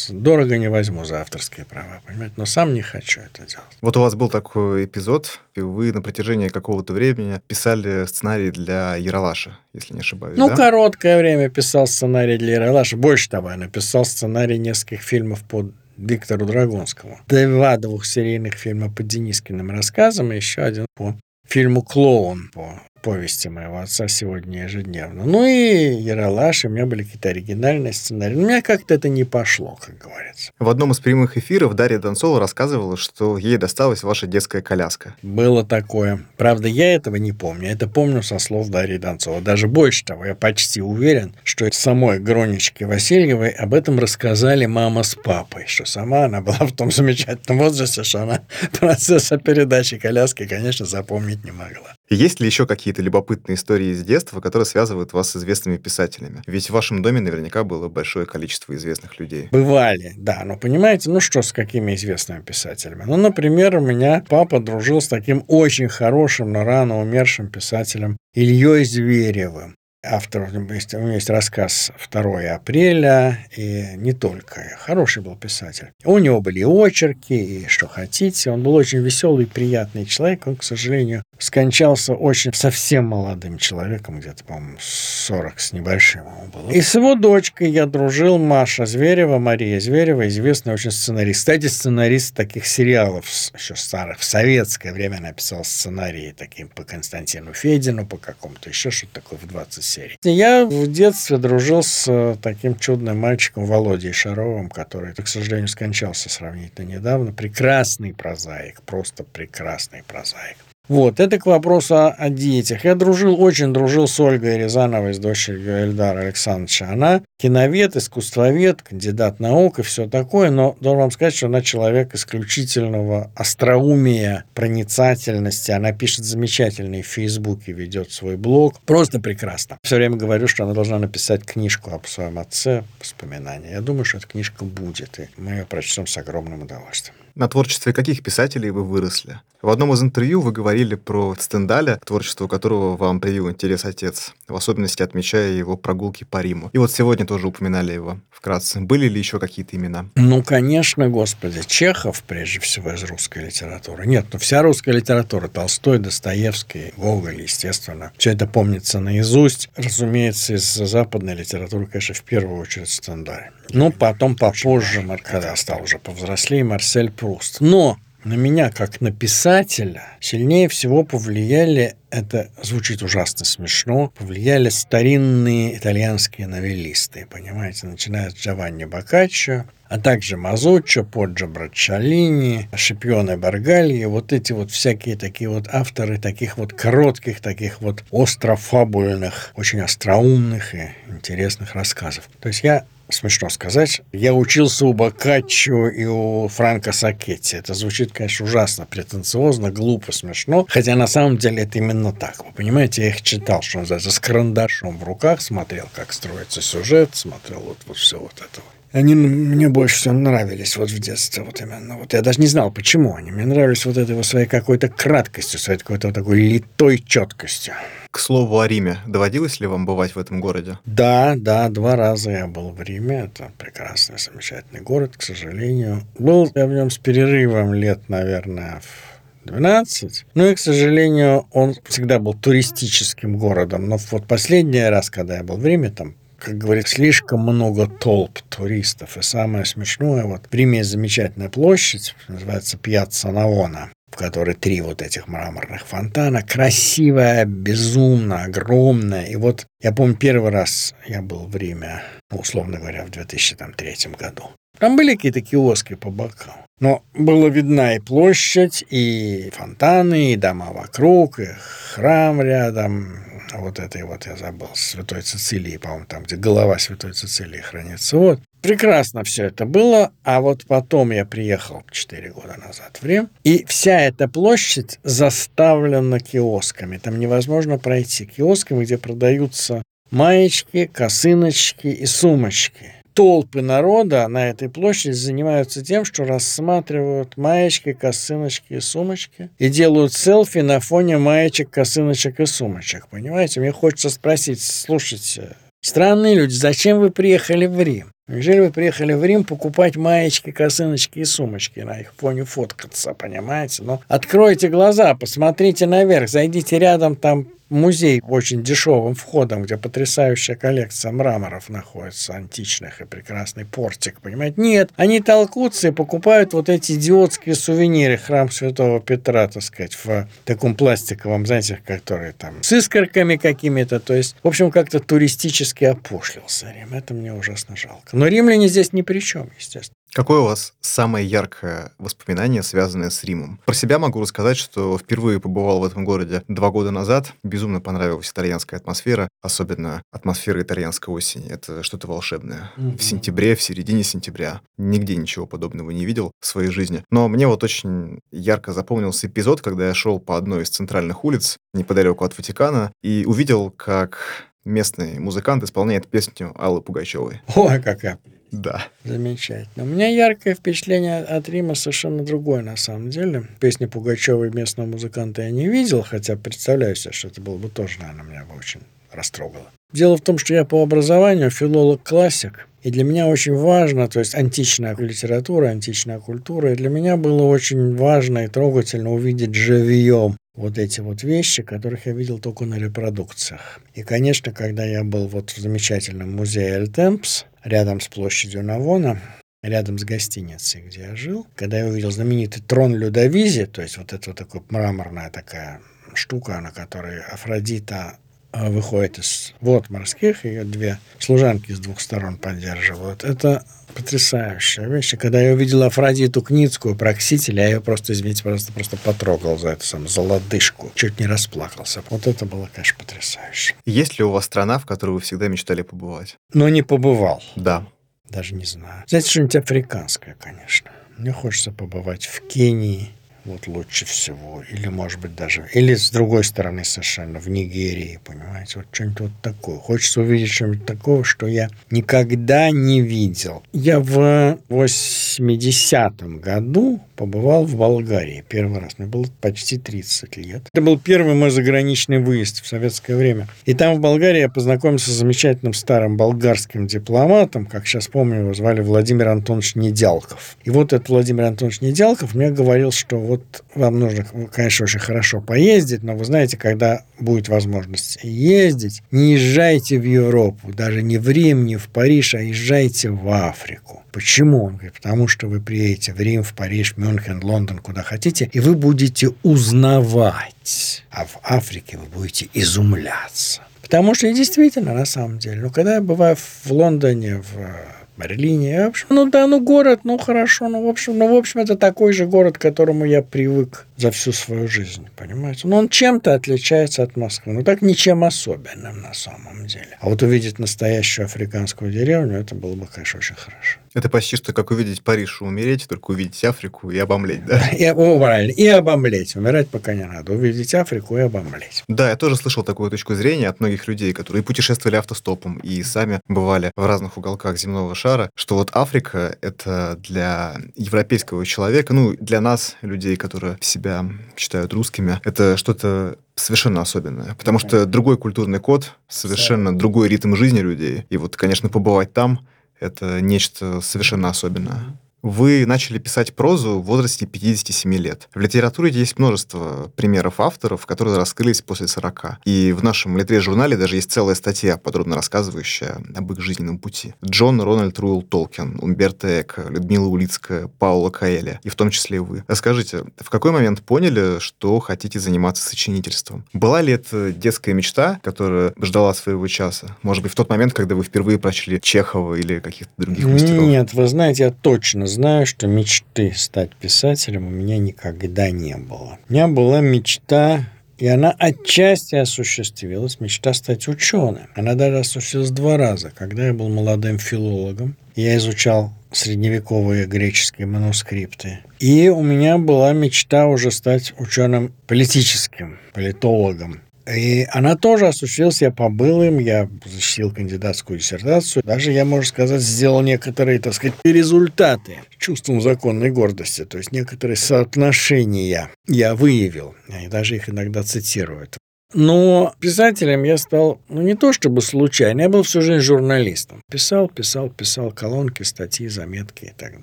дорого не возьму за авторские права, понимаете? Но сам не хочу это делать. Вот у вас был такой эпизод, и вы на протяжении какого-то времени писали сценарий для Яралаша, если не ошибаюсь, Ну, да? короткое время писал сценарий для Яралаша. Больше того, я написал сценарий нескольких фильмов под Виктору Драгунскому. Два двухсерийных фильма по Денискиным рассказам и еще один по фильму «Клоун» по повести моего отца сегодня ежедневно. Ну и Яралаш, и у меня были какие-то оригинальные сценарии. Но у меня как-то это не пошло, как говорится. В одном из прямых эфиров Дарья Донцова рассказывала, что ей досталась ваша детская коляска. Было такое. Правда, я этого не помню. Это помню со слов Дарьи Донцова. Даже больше того, я почти уверен, что самой Гронечке Васильевой об этом рассказали мама с папой, что сама она была в том замечательном возрасте, что она <laughs> процесса передачи коляски, конечно, запомнить не могла. Есть ли еще какие-то любопытные истории из детства, которые связывают вас с известными писателями? Ведь в вашем доме наверняка было большое количество известных людей. Бывали, да. Но понимаете, ну что с какими известными писателями? Ну, например, у меня папа дружил с таким очень хорошим, но рано умершим писателем Ильей Зверевым автор, у него есть рассказ «2 апреля», и не только. Хороший был писатель. У него были очерки, и что хотите. Он был очень веселый, приятный человек. Он, к сожалению, скончался очень совсем молодым человеком, где-то, по-моему, 40 с небольшим ему было. И с его дочкой я дружил, Маша Зверева, Мария Зверева, известная очень сценарист. Кстати, сценарист таких сериалов еще старых. В советское время написал сценарии таким по Константину Федину, по какому-то еще что-то такое в 27 серий. Я в детстве дружил с э, таким чудным мальчиком Володей Шаровым, который, к сожалению, скончался сравнительно недавно. Прекрасный прозаик, просто прекрасный прозаик. Вот, это к вопросу о, о детях. Я дружил, очень дружил с Ольгой Рязановой, с дочерью Эльдара Александровича. Она киновед, искусствовед, кандидат наук и все такое, но должен вам сказать, что она человек исключительного остроумия, проницательности. Она пишет замечательные в Фейсбуке, ведет свой блог. Просто прекрасно. Все время говорю, что она должна написать книжку об своем отце, воспоминания. Я думаю, что эта книжка будет, и мы ее прочтем с огромным удовольствием. На творчестве каких писателей вы выросли? В одном из интервью вы говорили про Стендаля, к творчеству которого вам привил интерес отец, в особенности отмечая его прогулки по Риму. И вот сегодня тоже упоминали его вкратце. Были ли еще какие-то имена? Ну, конечно, господи. Чехов, прежде всего, из русской литературы. Нет, ну вся русская литература. Толстой, Достоевский, Гоголь, естественно. Все это помнится наизусть. Разумеется, из западной литературы, конечно, в первую очередь Стендаль. Ну, потом попозже, когда стал уже повзрослее, Марсель Пруст. Но на меня, как на писателя, сильнее всего повлияли, это звучит ужасно смешно, повлияли старинные итальянские новеллисты, понимаете, начиная с Джованни Боккаччо, а также Мазуччо, Поджо Брачалини, Шипионе Баргальи, вот эти вот всякие такие вот авторы таких вот коротких, таких вот острофабульных, очень остроумных и интересных рассказов. То есть я смешно сказать, я учился у Боккаччо и у Франко Сакетти. Это звучит, конечно, ужасно претенциозно, глупо, смешно, хотя на самом деле это именно так. Вы понимаете, я их читал, что называется, с карандашом в руках, смотрел, как строится сюжет, смотрел вот, вот все вот это. Они мне больше всего нравились вот в детстве, вот именно. Вот я даже не знал, почему они. Мне нравились вот этой вот своей какой-то краткостью, своей какой-то вот такой литой четкостью. К слову о Риме. Доводилось ли вам бывать в этом городе? Да, да, два раза я был в Риме. Это прекрасный, замечательный город, к сожалению. Был я в нем с перерывом лет, наверное, в 12. Ну и, к сожалению, он всегда был туристическим городом. Но вот последний раз, когда я был в Риме, там как говорит, слишком много толп туристов. И самое смешное, вот в Риме есть замечательная площадь, называется Пьяцца Наона в которой три вот этих мраморных фонтана, красивая, безумно, огромная. И вот я помню, первый раз я был в Риме, ну, условно говоря, в 2003 году. Там были какие-то киоски по бокам. Но была видна и площадь, и фонтаны, и дома вокруг, и храм рядом. Вот этой вот, я забыл, Святой Цицилии, по-моему, там, где голова Святой Цицилии хранится. Вот. Прекрасно все это было, а вот потом я приехал 4 года назад в Рим, и вся эта площадь заставлена киосками. Там невозможно пройти киосками, где продаются маечки, косыночки и сумочки толпы народа на этой площади занимаются тем, что рассматривают маечки, косыночки и сумочки и делают селфи на фоне маечек, косыночек и сумочек. Понимаете? Мне хочется спросить, слушайте, странные люди, зачем вы приехали в Рим? Неужели вы приехали в Рим покупать маечки, косыночки и сумочки, на их фоне фоткаться, понимаете? Ну, откройте глаза, посмотрите наверх, зайдите рядом, там музей очень дешевым входом, где потрясающая коллекция мраморов находится, античных и прекрасный портик, понимаете? Нет, они толкутся и покупают вот эти идиотские сувениры храм Святого Петра, так сказать, в таком пластиковом, знаете, которые там с искорками какими-то, то есть, в общем, как-то туристически опошлился Рим. Это мне ужасно жалко. Но римляне здесь ни при чем, естественно. Какое у вас самое яркое воспоминание, связанное с Римом? Про себя могу рассказать, что впервые побывал в этом городе два года назад. Безумно понравилась итальянская атмосфера, особенно атмосфера итальянской осени. Это что-то волшебное. Mm-hmm. В сентябре, в середине сентября. Нигде ничего подобного не видел в своей жизни. Но мне вот очень ярко запомнился эпизод, когда я шел по одной из центральных улиц неподалеку от Ватикана и увидел, как местный музыкант исполняет песню Аллы Пугачевой. Ой, какая да. Замечательно. У меня яркое впечатление от Рима совершенно другое, на самом деле. Песни Пугачевой местного музыканта я не видел, хотя представляю себе, что это было бы тоже, наверное, меня бы очень растрогало. Дело в том, что я по образованию филолог-классик, и для меня очень важно, то есть античная литература, античная культура, и для меня было очень важно и трогательно увидеть живьем вот эти вот вещи, которых я видел только на репродукциях. И, конечно, когда я был вот в замечательном музее Эльтемпс, рядом с площадью Навона, рядом с гостиницей, где я жил, когда я увидел знаменитый трон Людовизи, то есть вот это вот такая мраморная такая штука, на которой Афродита выходит из вод морских, ее две служанки с двух сторон поддерживают. Это потрясающая вещь. И когда я увидел Афродиту Кницкую, Проксителя, я ее просто, извините, просто, просто потрогал за эту самую за лодыжку. Чуть не расплакался. Вот это было, конечно, потрясающе. Есть ли у вас страна, в которой вы всегда мечтали побывать? Но не побывал. Да. Даже не знаю. Знаете, что-нибудь африканское, конечно. Мне хочется побывать в Кении, вот лучше всего. Или, может быть, даже... Или с другой стороны совершенно, в Нигерии, понимаете? Вот что-нибудь вот такое. Хочется увидеть что-нибудь такого, что я никогда не видел. Я в 80-м году побывал в Болгарии первый раз. Мне было почти 30 лет. Это был первый мой заграничный выезд в советское время. И там, в Болгарии, я познакомился с замечательным старым болгарским дипломатом, как сейчас помню, его звали Владимир Антонович Недялков. И вот этот Владимир Антонович Недялков мне говорил, что вот вам нужно, конечно, очень хорошо поездить, но вы знаете, когда будет возможность ездить, не езжайте в Европу, даже не в Рим, не в Париж, а езжайте в Африку. Почему? Он говорит, потому что вы приедете в Рим, в Париж, Мюнхен, Лондон, куда хотите, и вы будете узнавать. А в Африке вы будете изумляться. Потому что действительно, на самом деле, ну, когда я бываю в Лондоне, в Берлине. В общем, ну да, ну город, ну хорошо, ну в общем, ну в общем это такой же город, к которому я привык за всю свою жизнь, понимаете? Но он чем-то отличается от Москвы, но так ничем особенным на самом деле. А вот увидеть настоящую африканскую деревню, это было бы, конечно, очень хорошо. Это почти что как увидеть Париж и умереть, только увидеть Африку и обомлеть, да? <laughs> И, о, правильно, и обомлеть. Умирать пока не надо. Увидеть Африку и обомлеть. Да, я тоже слышал такую точку зрения от многих людей, которые путешествовали автостопом и сами бывали в разных уголках земного шара, что вот Африка — это для европейского человека, ну, для нас, людей, которые себя считают русскими, это что-то совершенно особенное. Потому что другой культурный код, совершенно другой ритм жизни людей. И вот, конечно, побывать там — это нечто совершенно особенное. Вы начали писать прозу в возрасте 57 лет. В литературе есть множество примеров авторов, которые раскрылись после 40. И в нашем литре-журнале даже есть целая статья, подробно рассказывающая об их жизненном пути. Джон Рональд Руэлл Толкин, Умберто Эко, Людмила Улицкая, Паула Каэля, и в том числе вы. Расскажите, в какой момент поняли, что хотите заниматься сочинительством? Была ли это детская мечта, которая ждала своего часа? Может быть, в тот момент, когда вы впервые прочли Чехова или каких-то других мастеров? Нет, вы знаете, я точно знаю, что мечты стать писателем у меня никогда не было. У меня была мечта и она отчасти осуществилась, мечта стать ученым. Она даже осуществилась два раза. Когда я был молодым филологом, я изучал средневековые греческие манускрипты. И у меня была мечта уже стать ученым политическим, политологом. И она тоже осуществилась, я побыл им, я защитил кандидатскую диссертацию. Даже, я, можно сказать, сделал некоторые, так сказать, результаты чувством законной гордости. То есть некоторые соотношения я выявил. И даже их иногда цитируют. Но писателем я стал, ну, не то чтобы случайно, я был всю жизнь журналистом. Писал, писал, писал колонки, статьи, заметки, так,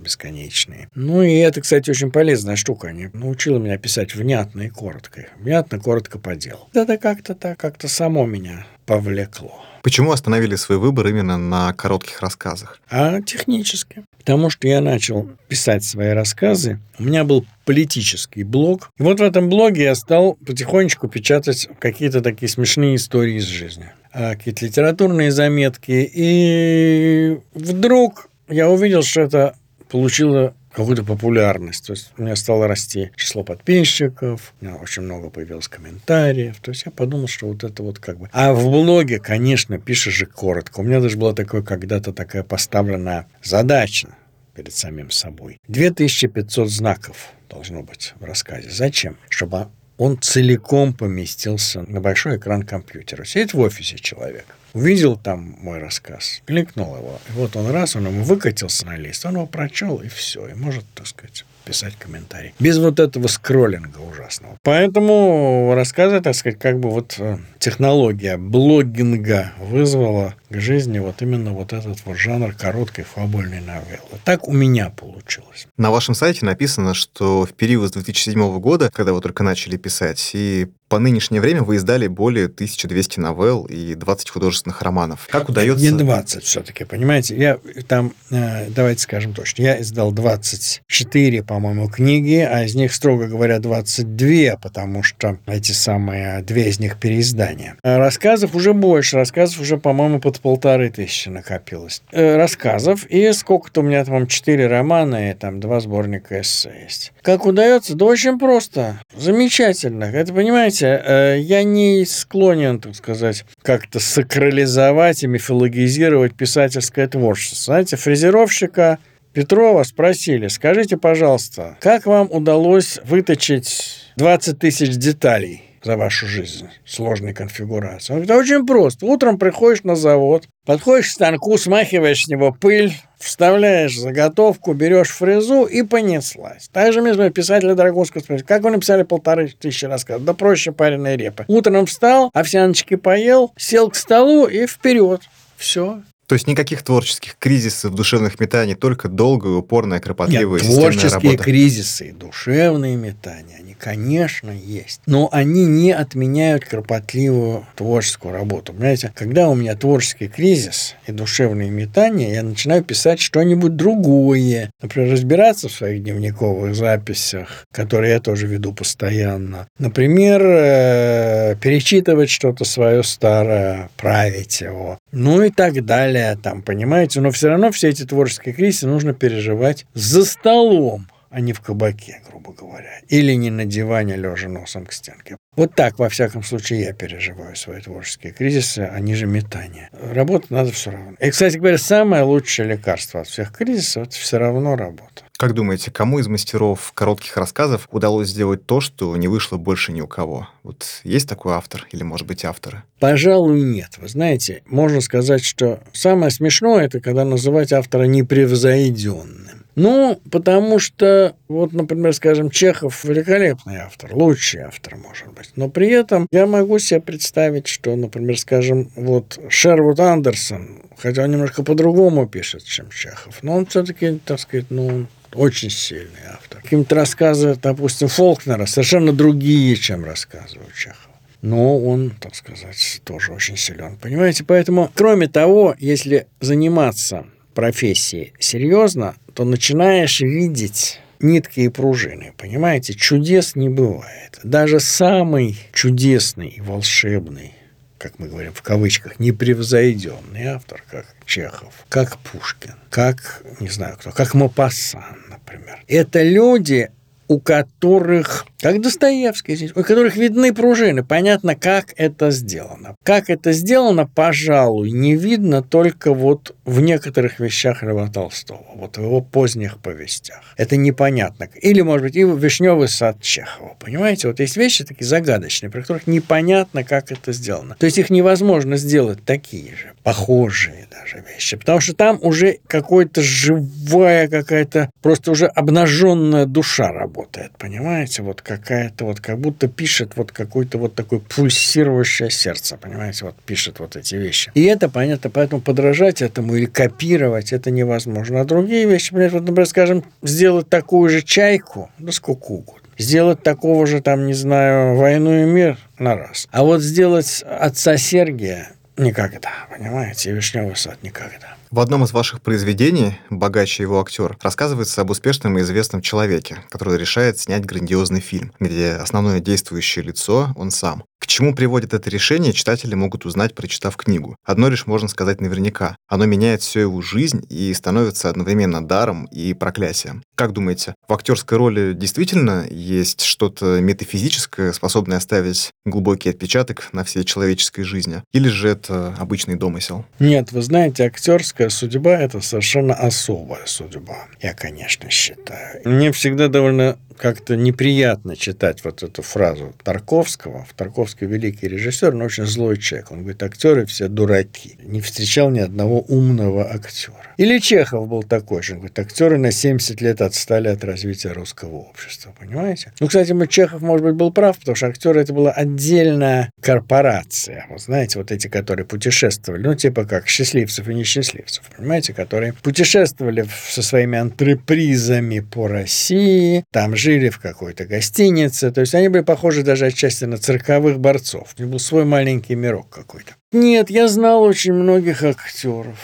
бесконечные. Ну, и это, кстати, очень полезная штука. Они научила меня писать внятно и коротко. Внятно, коротко по делу. Это как-то так, как-то само меня повлекло. Почему остановили свой выбор именно на коротких рассказах? А технически. Потому что я начал писать свои рассказы. У меня был политический блог. И вот в этом блоге я стал потихонечку печатать какие-то такие смешные истории из жизни. А, какие-то литературные заметки. И вдруг я увидел, что это получило какую-то популярность. То есть у меня стало расти число подписчиков, у меня очень много появилось комментариев. То есть я подумал, что вот это вот как бы... А в блоге, конечно, пишешь же коротко. У меня даже была такое когда-то такая поставленная задача перед самим собой. 2500 знаков должно быть в рассказе. Зачем? Чтобы он целиком поместился на большой экран компьютера. Сидит в офисе человек увидел там мой рассказ, кликнул его, и вот он раз, он ему выкатился на лист, он его прочел, и все, и может, так сказать, писать комментарий. Без вот этого скроллинга ужасного. Поэтому рассказы, так сказать, как бы вот э, технология блогинга вызвала жизни вот именно вот этот вот жанр короткой фабульной новеллы. Так у меня получилось. На вашем сайте написано, что в период с 2007 года, когда вы только начали писать, и по нынешнее время вы издали более 1200 новелл и 20 художественных романов. Как удается... Не 20 все-таки, понимаете? Я там, э, давайте скажем точно, я издал 24, по-моему, книги, а из них, строго говоря, 22, потому что эти самые, две из них переиздания. А рассказов уже больше, рассказов уже, по-моему, под полторы тысячи накопилось. Э, рассказов, и сколько-то у меня там, 4 романа и там два сборника эссе есть. Как удается? Да очень просто. Замечательно. Это, понимаете, э, я не склонен, так сказать, как-то сакрализовать и мифологизировать писательское творчество. Знаете, фрезеровщика Петрова спросили, скажите, пожалуйста, как вам удалось выточить 20 тысяч деталей? За вашу жизнь сложной конфигурации. Да очень просто. Утром приходишь на завод, подходишь к станку, смахиваешь с него пыль, вставляешь заготовку, берешь фрезу и понеслась. Также мне писателя Драгунского спросили, как вы написали полторы тысячи рассказов? Да проще пареной репы. Утром встал, овсяночки поел, сел к столу и вперед. Все. То есть никаких творческих кризисов, душевных метаний, только долгая, упорная, кропотливая Нет, творческие работа. кризисы, душевные метания, они, конечно, есть. Но они не отменяют кропотливую творческую работу. Понимаете, когда у меня творческий кризис и душевные метания, я начинаю писать что-нибудь другое. Например, разбираться в своих дневниковых записях, которые я тоже веду постоянно. Например, э, перечитывать что-то свое старое, править его. Ну и так далее там, понимаете, но все равно все эти творческие кризисы нужно переживать за столом, а не в кабаке, грубо говоря, или не на диване, лежа носом к стенке. Вот так, во всяком случае, я переживаю свои творческие кризисы, они же метания. Работать надо все равно. И, кстати говоря, самое лучшее лекарство от всех кризисов – это все равно работа. Как думаете, кому из мастеров коротких рассказов удалось сделать то, что не вышло больше ни у кого? Вот есть такой автор или, может быть, авторы? Пожалуй, нет. Вы знаете, можно сказать, что самое смешное – это когда называть автора непревзойденным. Ну, потому что, вот, например, скажем, Чехов великолепный автор, лучший автор, может быть. Но при этом я могу себе представить, что, например, скажем, вот Шервуд Андерсон, хотя он немножко по-другому пишет, чем Чехов, но он все-таки, так сказать, ну, очень сильный автор. Какие-то рассказы, допустим, Фолкнера совершенно другие, чем рассказы у Чехова но он, так сказать, тоже очень силен. Понимаете, поэтому, кроме того, если заниматься профессией серьезно, то начинаешь видеть нитки и пружины. Понимаете, чудес не бывает. Даже самый чудесный, волшебный, как мы говорим в кавычках, непревзойденный автор, как Чехов, как Пушкин, как, не знаю кто, как Мапассан, например. Это люди, у которых, как Достоевский здесь, у которых видны пружины. Понятно, как это сделано. Как это сделано, пожалуй, не видно только вот в некоторых вещах Льва Толстого, вот в его поздних повестях. Это непонятно. Или, может быть, и «Вишневый сад» Чехова. Понимаете, вот есть вещи такие загадочные, при которых непонятно, как это сделано. То есть их невозможно сделать такие же, похожие даже вещи, потому что там уже какая-то живая какая-то, просто уже обнаженная душа работает работает, понимаете? Вот какая-то вот, как будто пишет вот какое-то вот такое пульсирующее сердце, понимаете? Вот пишет вот эти вещи. И это понятно, поэтому подражать этому или копировать это невозможно. А другие вещи, понимаете, вот, например, скажем, сделать такую же чайку, да сколько угодно сделать такого же, там, не знаю, «Войну и мир» на раз. А вот сделать отца Сергия никогда, понимаете, и «Вишневый сад» никогда. В одном из ваших произведений «Богаче его актер» рассказывается об успешном и известном человеке, который решает снять грандиозный фильм, где основное действующее лицо – он сам. К чему приводит это решение, читатели могут узнать, прочитав книгу. Одно лишь можно сказать наверняка. Оно меняет всю его жизнь и становится одновременно даром и проклятием. Как думаете, в актерской роли действительно есть что-то метафизическое, способное оставить глубокий отпечаток на всей человеческой жизни? Или же это обычный домысел? Нет, вы знаете, актерская судьба – это совершенно особая судьба. Я, конечно, считаю. Мне всегда довольно как-то неприятно читать вот эту фразу Тарковского. Тарковский великий режиссер, но очень злой человек. Он говорит, актеры все дураки. Не встречал ни одного умного актера. Или Чехов был такой же. Он говорит, актеры на 70 лет отстали от развития русского общества. Понимаете? Ну, кстати, Чехов, может быть, был прав, потому что актеры это была отдельная корпорация. Вот знаете, вот эти, которые путешествовали, ну, типа как счастливцев и несчастливцев, понимаете, которые путешествовали со своими антрепризами по России, там жили в какой-то гостинице. То есть они были похожи даже отчасти на цирковых борцов. У них был свой маленький мирок какой-то. Нет, я знал очень многих актеров,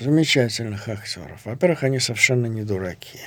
замечательных актеров. Во-первых, они совершенно не дураки.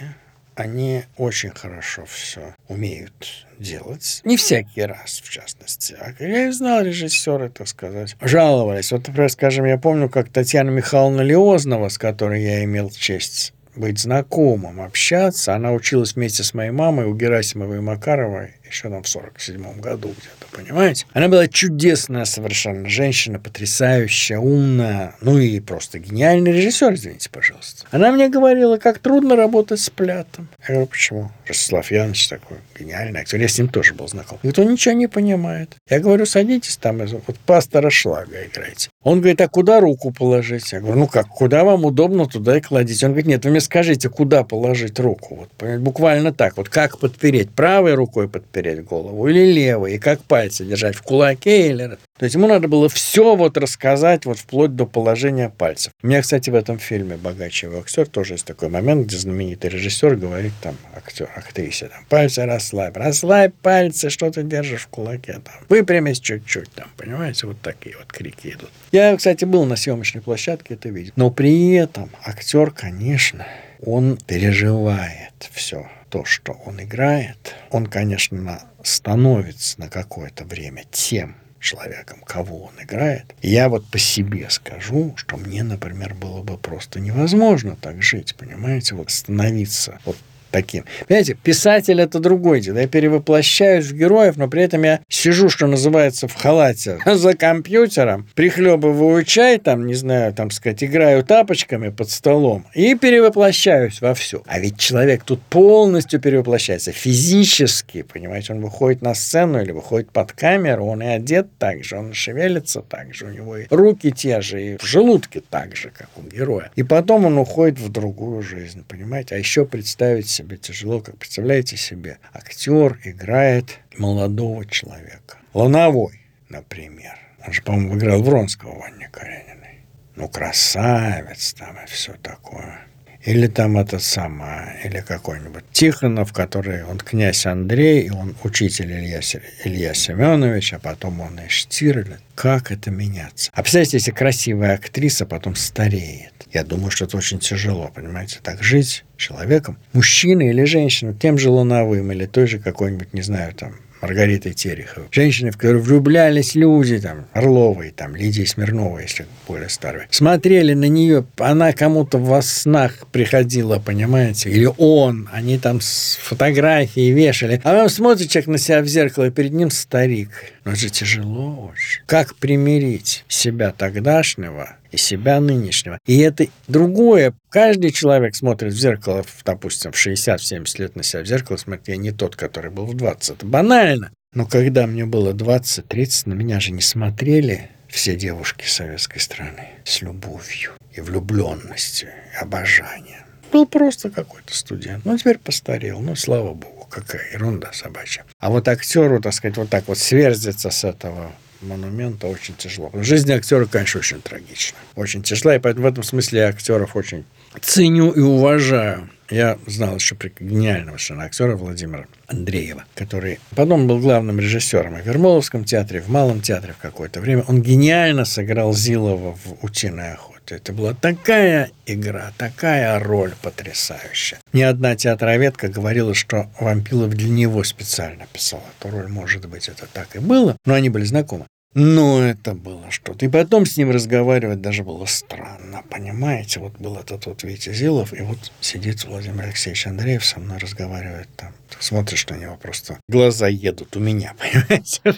Они очень хорошо все умеют делать. Не всякий раз, в частности. А я и знал режиссеры, так сказать, жаловались. Вот, например, скажем, я помню, как Татьяна Михайловна Леознова, с которой я имел честь быть знакомым, общаться. Она училась вместе с моей мамой у Герасимовой и Макаровой еще там в 47 году где-то, понимаете? Она была чудесная совершенно женщина, потрясающая, умная, ну и просто гениальный режиссер, извините, пожалуйста. Она мне говорила, как трудно работать с Плятом. Я говорю, почему? Ростислав Янович такой гениальный актер. Я с ним тоже был знаком. Говорит, он ничего не понимает. Я говорю, садитесь там, вот пастора Шлага играйте. Он говорит, а куда руку положить? Я говорю, ну как, куда вам удобно, туда и кладите. Он говорит, нет, вы мне скажите, куда положить руку. Вот, буквально так, вот как подпереть, правой рукой подпереть, подпереть голову или левой, и как пальцы держать в кулаке или... То есть ему надо было все вот рассказать вот вплоть до положения пальцев. У меня, кстати, в этом фильме «Богаче его актер» тоже есть такой момент, где знаменитый режиссер говорит там актер, актрисе, там, пальцы расслабь, расслабь пальцы, что ты держишь в кулаке, там, выпрямись чуть-чуть, там, понимаете, вот такие вот крики идут. Я, кстати, был на съемочной площадке, это видел. Но при этом актер, конечно, он переживает все то, что он играет, он, конечно, становится на какое-то время тем человеком, кого он играет. Я вот по себе скажу, что мне, например, было бы просто невозможно так жить, понимаете, вот становиться вот таким. Понимаете, писатель это другой дело. Я перевоплощаюсь в героев, но при этом я сижу, что называется, в халате <laughs> за компьютером, прихлебываю чай, там, не знаю, там сказать, играю тапочками под столом и перевоплощаюсь во все. А ведь человек тут полностью перевоплощается физически, понимаете, он выходит на сцену или выходит под камеру, он и одет так же, он шевелится так же, у него и руки те же, и в желудке так же, как у героя. И потом он уходит в другую жизнь, понимаете? А еще представить себе себе тяжело, как представляете себе, актер играет молодого человека. Лановой, например. Он же, по-моему, играл Вронского в Анне Карениной. Ну, красавец там и все такое. Или там это сама, или какой-нибудь Тихонов, который, он князь Андрей, и он учитель Илья, Илья Семенович, а потом он и Штирлиц. Как это меняться? А представляете, если красивая актриса потом стареет. Я думаю, что это очень тяжело, понимаете, так жить человеком, мужчиной или женщиной, тем же Луновым или той же какой-нибудь, не знаю, там, Маргаритой Тереховой. Женщины, в которые влюблялись люди, там, Орловой, там, Лидии Смирновой, если более старые. Смотрели на нее, она кому-то во снах приходила, понимаете, или он, они там с фотографии вешали. А вам смотрит человек на себя в зеркало, и перед ним старик. Но же тяжело очень. Как примирить себя тогдашнего и себя нынешнего. И это другое. Каждый человек смотрит в зеркало, допустим, в 60-70 лет на себя в зеркало, смотрит, я не тот, который был в 20. Это банально. Но когда мне было 20-30, на меня же не смотрели все девушки советской страны с любовью и влюбленностью, и обожанием. Был просто какой-то студент. Ну, теперь постарел, ну, слава богу какая ерунда собачья. А вот актеру, так сказать, вот так вот сверзиться с этого монумента очень тяжело. Жизнь актера, конечно, очень трагична. Очень тяжела, и поэтому в этом смысле я актеров очень ценю и уважаю. Я знал еще гениального совершенно актера Владимира Андреева, который потом был главным режиссером и в Ермоловском театре, в Малом театре в какое-то время. Он гениально сыграл Зилова в «Утиной охоте». Это была такая игра, такая роль потрясающая. Ни одна театроведка говорила, что Вампилов для него специально писал эту роль. Может быть, это так и было, но они были знакомы. Но это было что-то. И потом с ним разговаривать даже было странно, понимаете? Вот был этот вот Витя Зилов, и вот сидит Владимир Алексеевич Андреев со мной разговаривает там. смотришь на него, просто глаза едут у меня, <laughs> понимаете?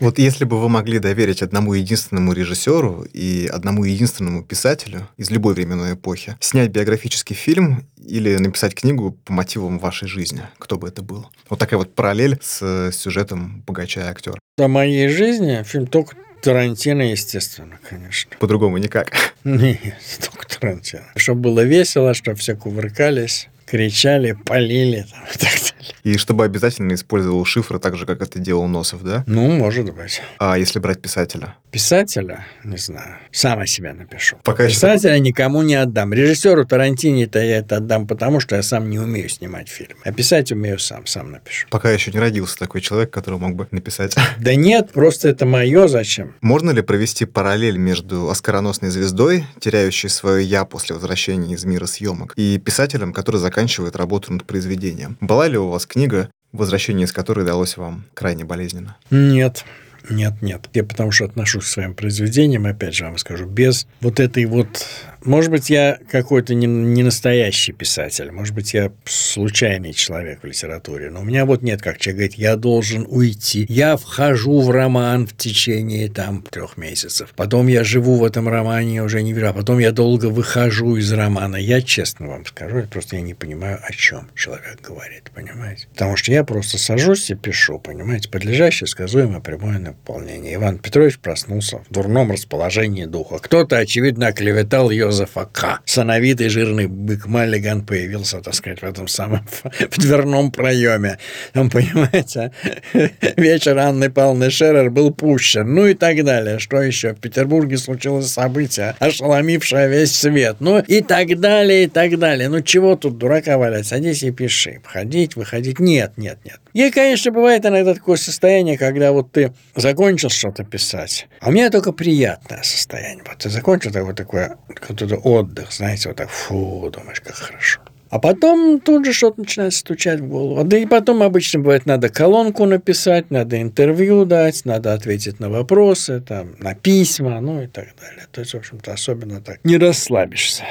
Вот если бы вы могли доверить одному единственному режиссеру и одному единственному писателю из любой временной эпохи снять биографический фильм или написать книгу по мотивам вашей жизни, кто бы это был? Вот такая вот параллель с сюжетом «Богача и актера». О моей жизни фильм только Тарантино, естественно, конечно. По-другому никак. <laughs> Нет, только Тарантино. Чтобы было весело, чтобы все кувыркались кричали, полили там, и так далее. И чтобы обязательно использовал шифры так же, как это делал Носов, да? Ну, может быть. А если брать писателя? Писателя? Не знаю. Сам о себе напишу. Пока Писателя еще... никому не отдам. Режиссеру Тарантини-то я это отдам, потому что я сам не умею снимать фильм. А писать умею сам, сам напишу. Пока еще не родился такой человек, который мог бы написать. <laughs> Да нет, просто это мое зачем. Можно ли провести параллель между оскароносной звездой, теряющей свое «я» после возвращения из мира съемок, и писателем, который заканчивает заканчивает работу над произведением. Была ли у вас книга, возвращение из которой далось вам крайне болезненно? Нет. Нет, нет. Я потому что отношусь к своим произведениям, опять же вам скажу, без вот этой вот может быть, я какой-то не, не настоящий писатель, может быть, я случайный человек в литературе, но у меня вот нет, как человек говорит, я должен уйти. Я вхожу в роман в течение там трех месяцев. Потом я живу в этом романе уже не верю, а потом я долго выхожу из романа. Я честно вам скажу, просто я не понимаю, о чем человек говорит, понимаете? Потому что я просто сажусь и пишу, понимаете, подлежащее, сказуемое, прямое наполнение. Иван Петрович проснулся в дурном расположении духа. Кто-то, очевидно, оклеветал Йозефа К. Сановитый жирный бык Маллиган появился, так сказать, в этом самом <laughs> в дверном проеме. Там, понимаете, <laughs> вечер Анны Павловны Шерер был пущен, ну и так далее. Что еще? В Петербурге случилось событие, ошеломившее весь свет. Ну и так далее, и так далее. Ну чего тут дурака валять? Садись и пиши. Входить, выходить. Нет, нет, нет. И, конечно, бывает иногда такое состояние, когда вот ты закончил что-то писать, а у меня только приятное состояние. Вот ты закончил такое вот это отдых, знаете, вот так, фу, думаешь, как хорошо. А потом тут же что-то начинает стучать в голову. Да и потом обычно бывает, надо колонку написать, надо интервью дать, надо ответить на вопросы, там, на письма, ну и так далее. То есть, в общем-то, особенно так не расслабишься.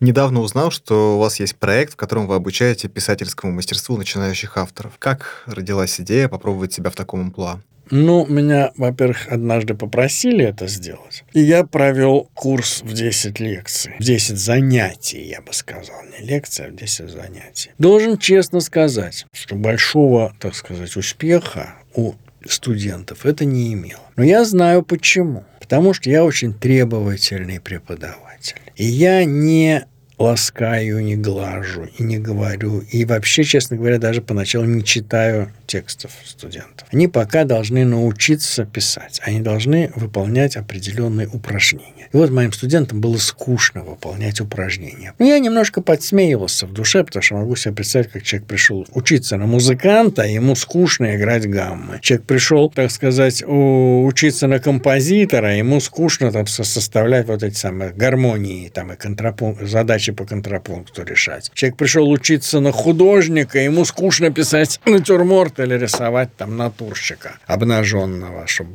Недавно узнал, что у вас есть проект, в котором вы обучаете писательскому мастерству начинающих авторов. Как родилась идея попробовать себя в таком амплуа? Ну, меня, во-первых, однажды попросили это сделать. И я провел курс в 10 лекций. В 10 занятий, я бы сказал. Не лекция, а в 10 занятий. Должен честно сказать, что большого, так сказать, успеха у студентов это не имело. Но я знаю почему. Потому что я очень требовательный преподаватель. И я не ласкаю, не глажу и не говорю. И вообще, честно говоря, даже поначалу не читаю текстов студентов. Они пока должны научиться писать. Они должны выполнять определенные упражнения. И вот моим студентам было скучно выполнять упражнения. Но я немножко подсмеивался в душе, потому что могу себе представить, как человек пришел учиться на музыканта, а ему скучно играть гаммы. Человек пришел, так сказать, учиться на композитора, а ему скучно там составлять вот эти самые гармонии там, и контрапункт, задачи по контрапункту решать. Человек пришел учиться на художника, ему скучно писать натюрморт или рисовать там натурщика обнаженного, чтобы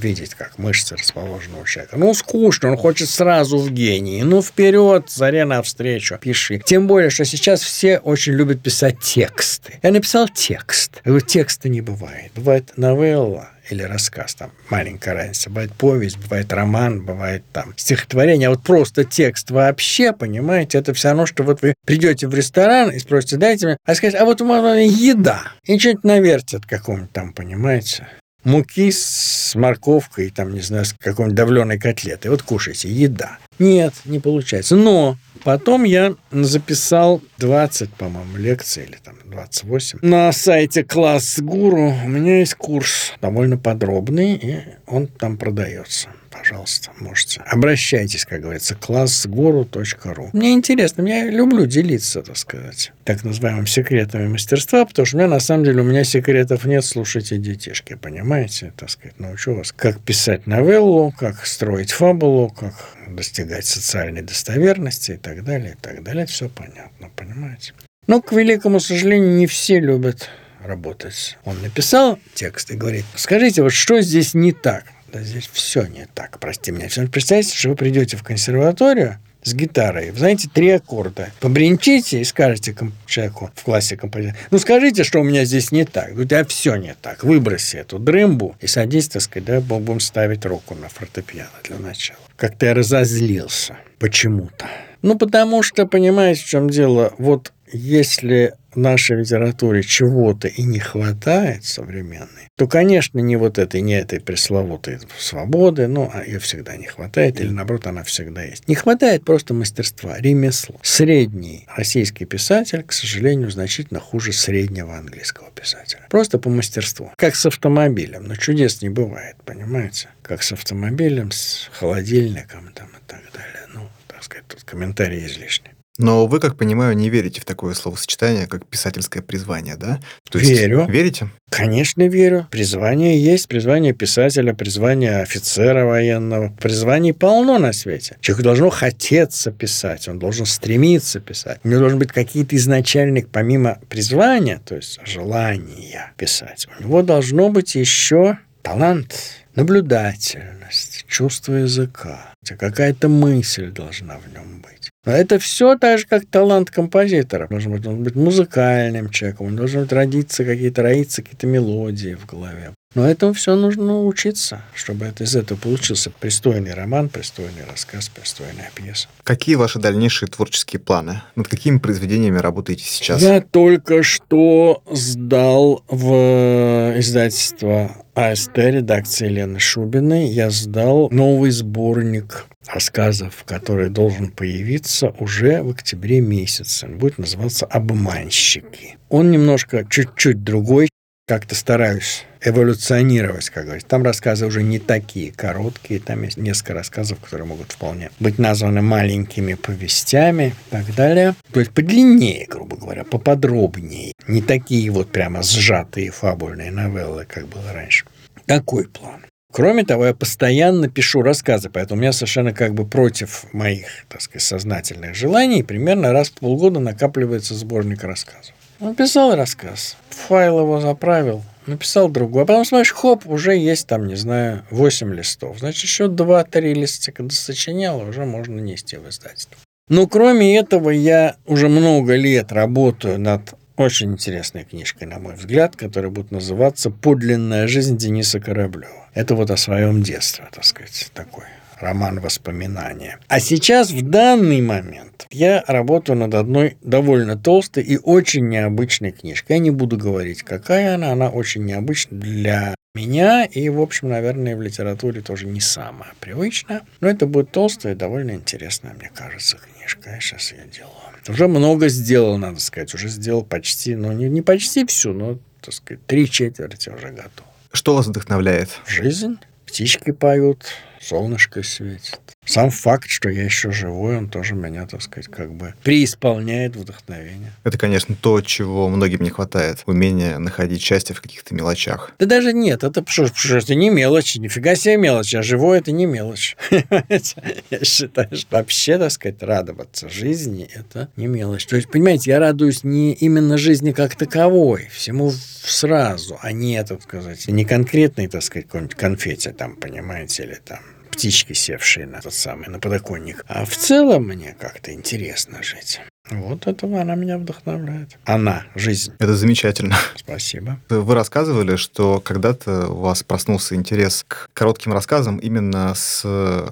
видеть, как мышцы расположены у человека. Ну, скучно, он хочет сразу в гении. Ну, вперед, заре навстречу, пиши. Тем более, что сейчас все очень любят писать тексты. Я написал текст. Текста не бывает. Бывает новелла, или рассказ, там маленькая разница. Бывает повесть, бывает роман, бывает там стихотворение. А вот просто текст вообще, понимаете, это все равно, что вот вы придете в ресторан и спросите, дайте мне, а сказать, а вот у меня еда. И что-нибудь навертят какому-нибудь там, понимаете муки с морковкой, там, не знаю, с какой-нибудь давленой котлетой. Вот кушайте, еда. Нет, не получается. Но потом я записал 20, по-моему, лекций или там 28. На сайте Класс Гуру у меня есть курс довольно подробный, и он там продается пожалуйста, можете. Обращайтесь, как говорится, классгуру.ру. Мне интересно, я люблю делиться, так сказать, так называемым секретами мастерства, потому что у меня, на самом деле, у меня секретов нет, слушайте, детишки, понимаете, так сказать, научу вас, как писать новеллу, как строить фабулу, как достигать социальной достоверности и так далее, и так далее. Все понятно, понимаете? Но, к великому сожалению, не все любят работать. Он написал текст и говорит, скажите, вот что здесь не так? Да здесь все не так, прости меня. Представьте, что вы придете в консерваторию с гитарой, знаете, три аккорда. Побринчите и скажете человеку в классе композитора, ну скажите, что у меня здесь не так. У тебя все не так. Выброси эту дрымбу и садись, так сказать, да, будем ставить руку на фортепиано для начала. Как-то я разозлился почему-то. Ну, потому что, понимаете, в чем дело? Вот если нашей литературе чего-то и не хватает современной, то, конечно, не вот этой, не этой пресловутой свободы, но ну, ее всегда не хватает, или наоборот, она всегда есть. Не хватает просто мастерства, ремесла. Средний российский писатель, к сожалению, значительно хуже среднего английского писателя. Просто по мастерству. Как с автомобилем. Но чудес не бывает, понимаете? Как с автомобилем, с холодильником там, и так далее. Ну, так сказать, тут комментарии излишни. Но вы, как понимаю, не верите в такое словосочетание, как писательское призвание, да? То есть Верю. Верите? Конечно, верю. Призвание есть. Призвание писателя, призвание офицера военного. Призваний полно на свете. Человеку должно хотеться писать, он должен стремиться писать. У него должен быть какие-то изначальные, помимо призвания, то есть желания писать, у него должно быть еще талант, наблюдательность, чувство языка. Какая-то мысль должна в нем быть. Но это все так же, как талант композитора. Должен быть, он должен быть музыкальным человеком, он должен быть родиться, какие-то роиться, какие-то мелодии в голове. Но этому все нужно учиться, чтобы это, из этого получился пристойный роман, пристойный рассказ, пристойная пьеса. Какие ваши дальнейшие творческие планы? Над какими произведениями работаете сейчас? Я только что сдал в издательство АСТ редакции Лены Шубиной. Я сдал новый сборник рассказов, который должен появиться уже в октябре месяце. Он будет называться «Обманщики». Он немножко чуть-чуть другой, как-то стараюсь эволюционировать, как говорится. Там рассказы уже не такие короткие, там есть несколько рассказов, которые могут вполне быть названы маленькими повестями и так далее. То есть подлиннее, грубо говоря, поподробнее. Не такие вот прямо сжатые фабульные новеллы, как было раньше. Такой план. Кроме того, я постоянно пишу рассказы, поэтому у меня совершенно как бы против моих, так сказать, сознательных желаний примерно раз в полгода накапливается сборник рассказов. Написал рассказ, файл его заправил, написал другой. А потом смотришь, хоп, уже есть там, не знаю, 8 листов. Значит, еще 2-3 листика сочинял, уже можно нести в издательство. Но кроме этого, я уже много лет работаю над очень интересной книжкой, на мой взгляд, которая будет называться «Подлинная жизнь Дениса Кораблева». Это вот о своем детстве, так сказать, такой роман воспоминания. А сейчас, в данный момент, я работаю над одной довольно толстой и очень необычной книжкой. Я не буду говорить, какая она. Она очень необычна для меня и, в общем, наверное, в литературе тоже не самая привычная. Но это будет толстая и довольно интересная, мне кажется, книжка. Я сейчас ее делаю. Уже много сделал, надо сказать. Уже сделал почти, ну, не, не почти всю, но, так сказать, три четверти уже готов. Что вас вдохновляет? Жизнь. Птички поют, солнышко светит. Сам факт, что я еще живой, он тоже меня, так сказать, как бы преисполняет вдохновение. Это, конечно, то, чего многим не хватает. Умение находить счастье в каких-то мелочах. Да даже нет, это что, что это не мелочь, нифига себе мелочь, а живой это не мелочь. <laughs> я считаю, что вообще, так сказать, радоваться жизни это не мелочь. То есть, понимаете, я радуюсь не именно жизни как таковой, всему сразу, а не, так сказать, не конкретной, так сказать, какой-нибудь конфете там, понимаете, или там птички, севшие на тот самый, на подоконник. А в целом мне как-то интересно жить. Вот этого она меня вдохновляет. Она, жизнь. Это замечательно. Спасибо. Вы рассказывали, что когда-то у вас проснулся интерес к коротким рассказам именно с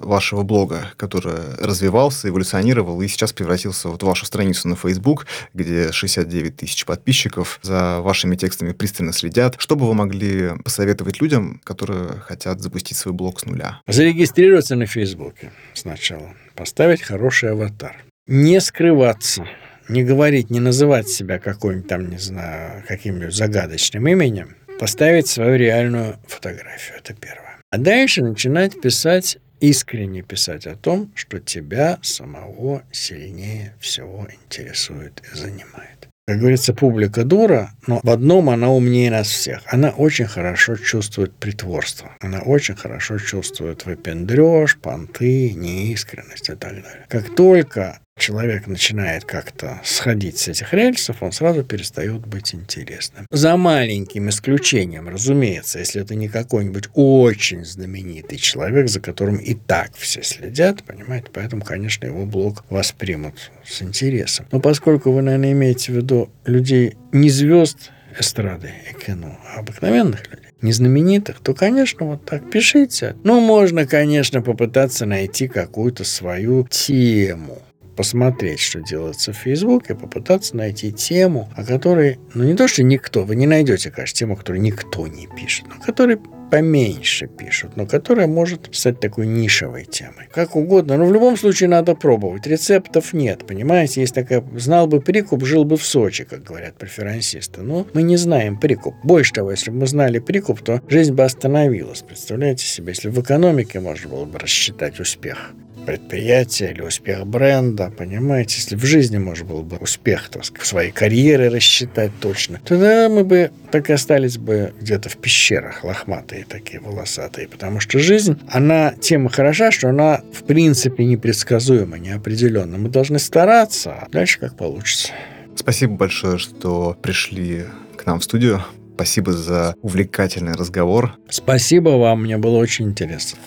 вашего блога, который развивался, эволюционировал и сейчас превратился вот в вашу страницу на Facebook, где 69 тысяч подписчиков за вашими текстами пристально следят. Что бы вы могли посоветовать людям, которые хотят запустить свой блог с нуля? Зарегистрироваться на Фейсбуке сначала. Поставить хороший аватар. Не скрываться не говорить, не называть себя каким-нибудь там, не знаю, каким-нибудь загадочным именем, поставить свою реальную фотографию. Это первое. А дальше начинать писать искренне писать о том, что тебя самого сильнее всего интересует и занимает. Как говорится, публика дура, но в одном она умнее нас всех. Она очень хорошо чувствует притворство. Она очень хорошо чувствует выпендреж, понты, неискренность и так далее. Как только человек начинает как-то сходить с этих рельсов, он сразу перестает быть интересным. За маленьким исключением, разумеется, если это не какой-нибудь очень знаменитый человек, за которым и так все следят, понимаете, поэтому, конечно, его блог воспримут с интересом. Но поскольку вы, наверное, имеете в виду людей не звезд эстрады и кино, а обыкновенных людей, не знаменитых, то, конечно, вот так пишите. Ну, можно, конечно, попытаться найти какую-то свою тему посмотреть, что делается в Фейсбуке, попытаться найти тему, о которой, ну не то, что никто, вы не найдете, конечно, тему, которую никто не пишет, но которой поменьше пишут, но которая может стать такой нишевой темой. Как угодно. Но в любом случае надо пробовать. Рецептов нет, понимаете? Есть такая... Знал бы прикуп, жил бы в Сочи, как говорят преферансисты. Но мы не знаем прикуп. Больше того, если бы мы знали прикуп, то жизнь бы остановилась. Представляете себе, если в экономике можно было бы рассчитать успех предприятия или успех бренда, понимаете, если в жизни можно было бы успех так сказать, своей карьеры рассчитать точно, тогда мы бы так и остались бы где-то в пещерах лохматые такие, волосатые, потому что жизнь, она тем хороша, что она в принципе непредсказуема, неопределенна. Мы должны стараться, а дальше как получится. Спасибо большое, что пришли к нам в студию. Спасибо за увлекательный разговор. Спасибо вам, мне было очень интересно.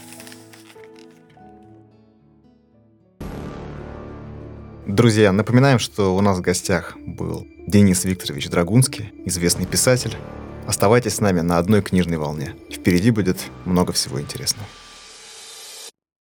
Друзья, напоминаем, что у нас в гостях был Денис Викторович Драгунский, известный писатель. Оставайтесь с нами на одной книжной волне. Впереди будет много всего интересного.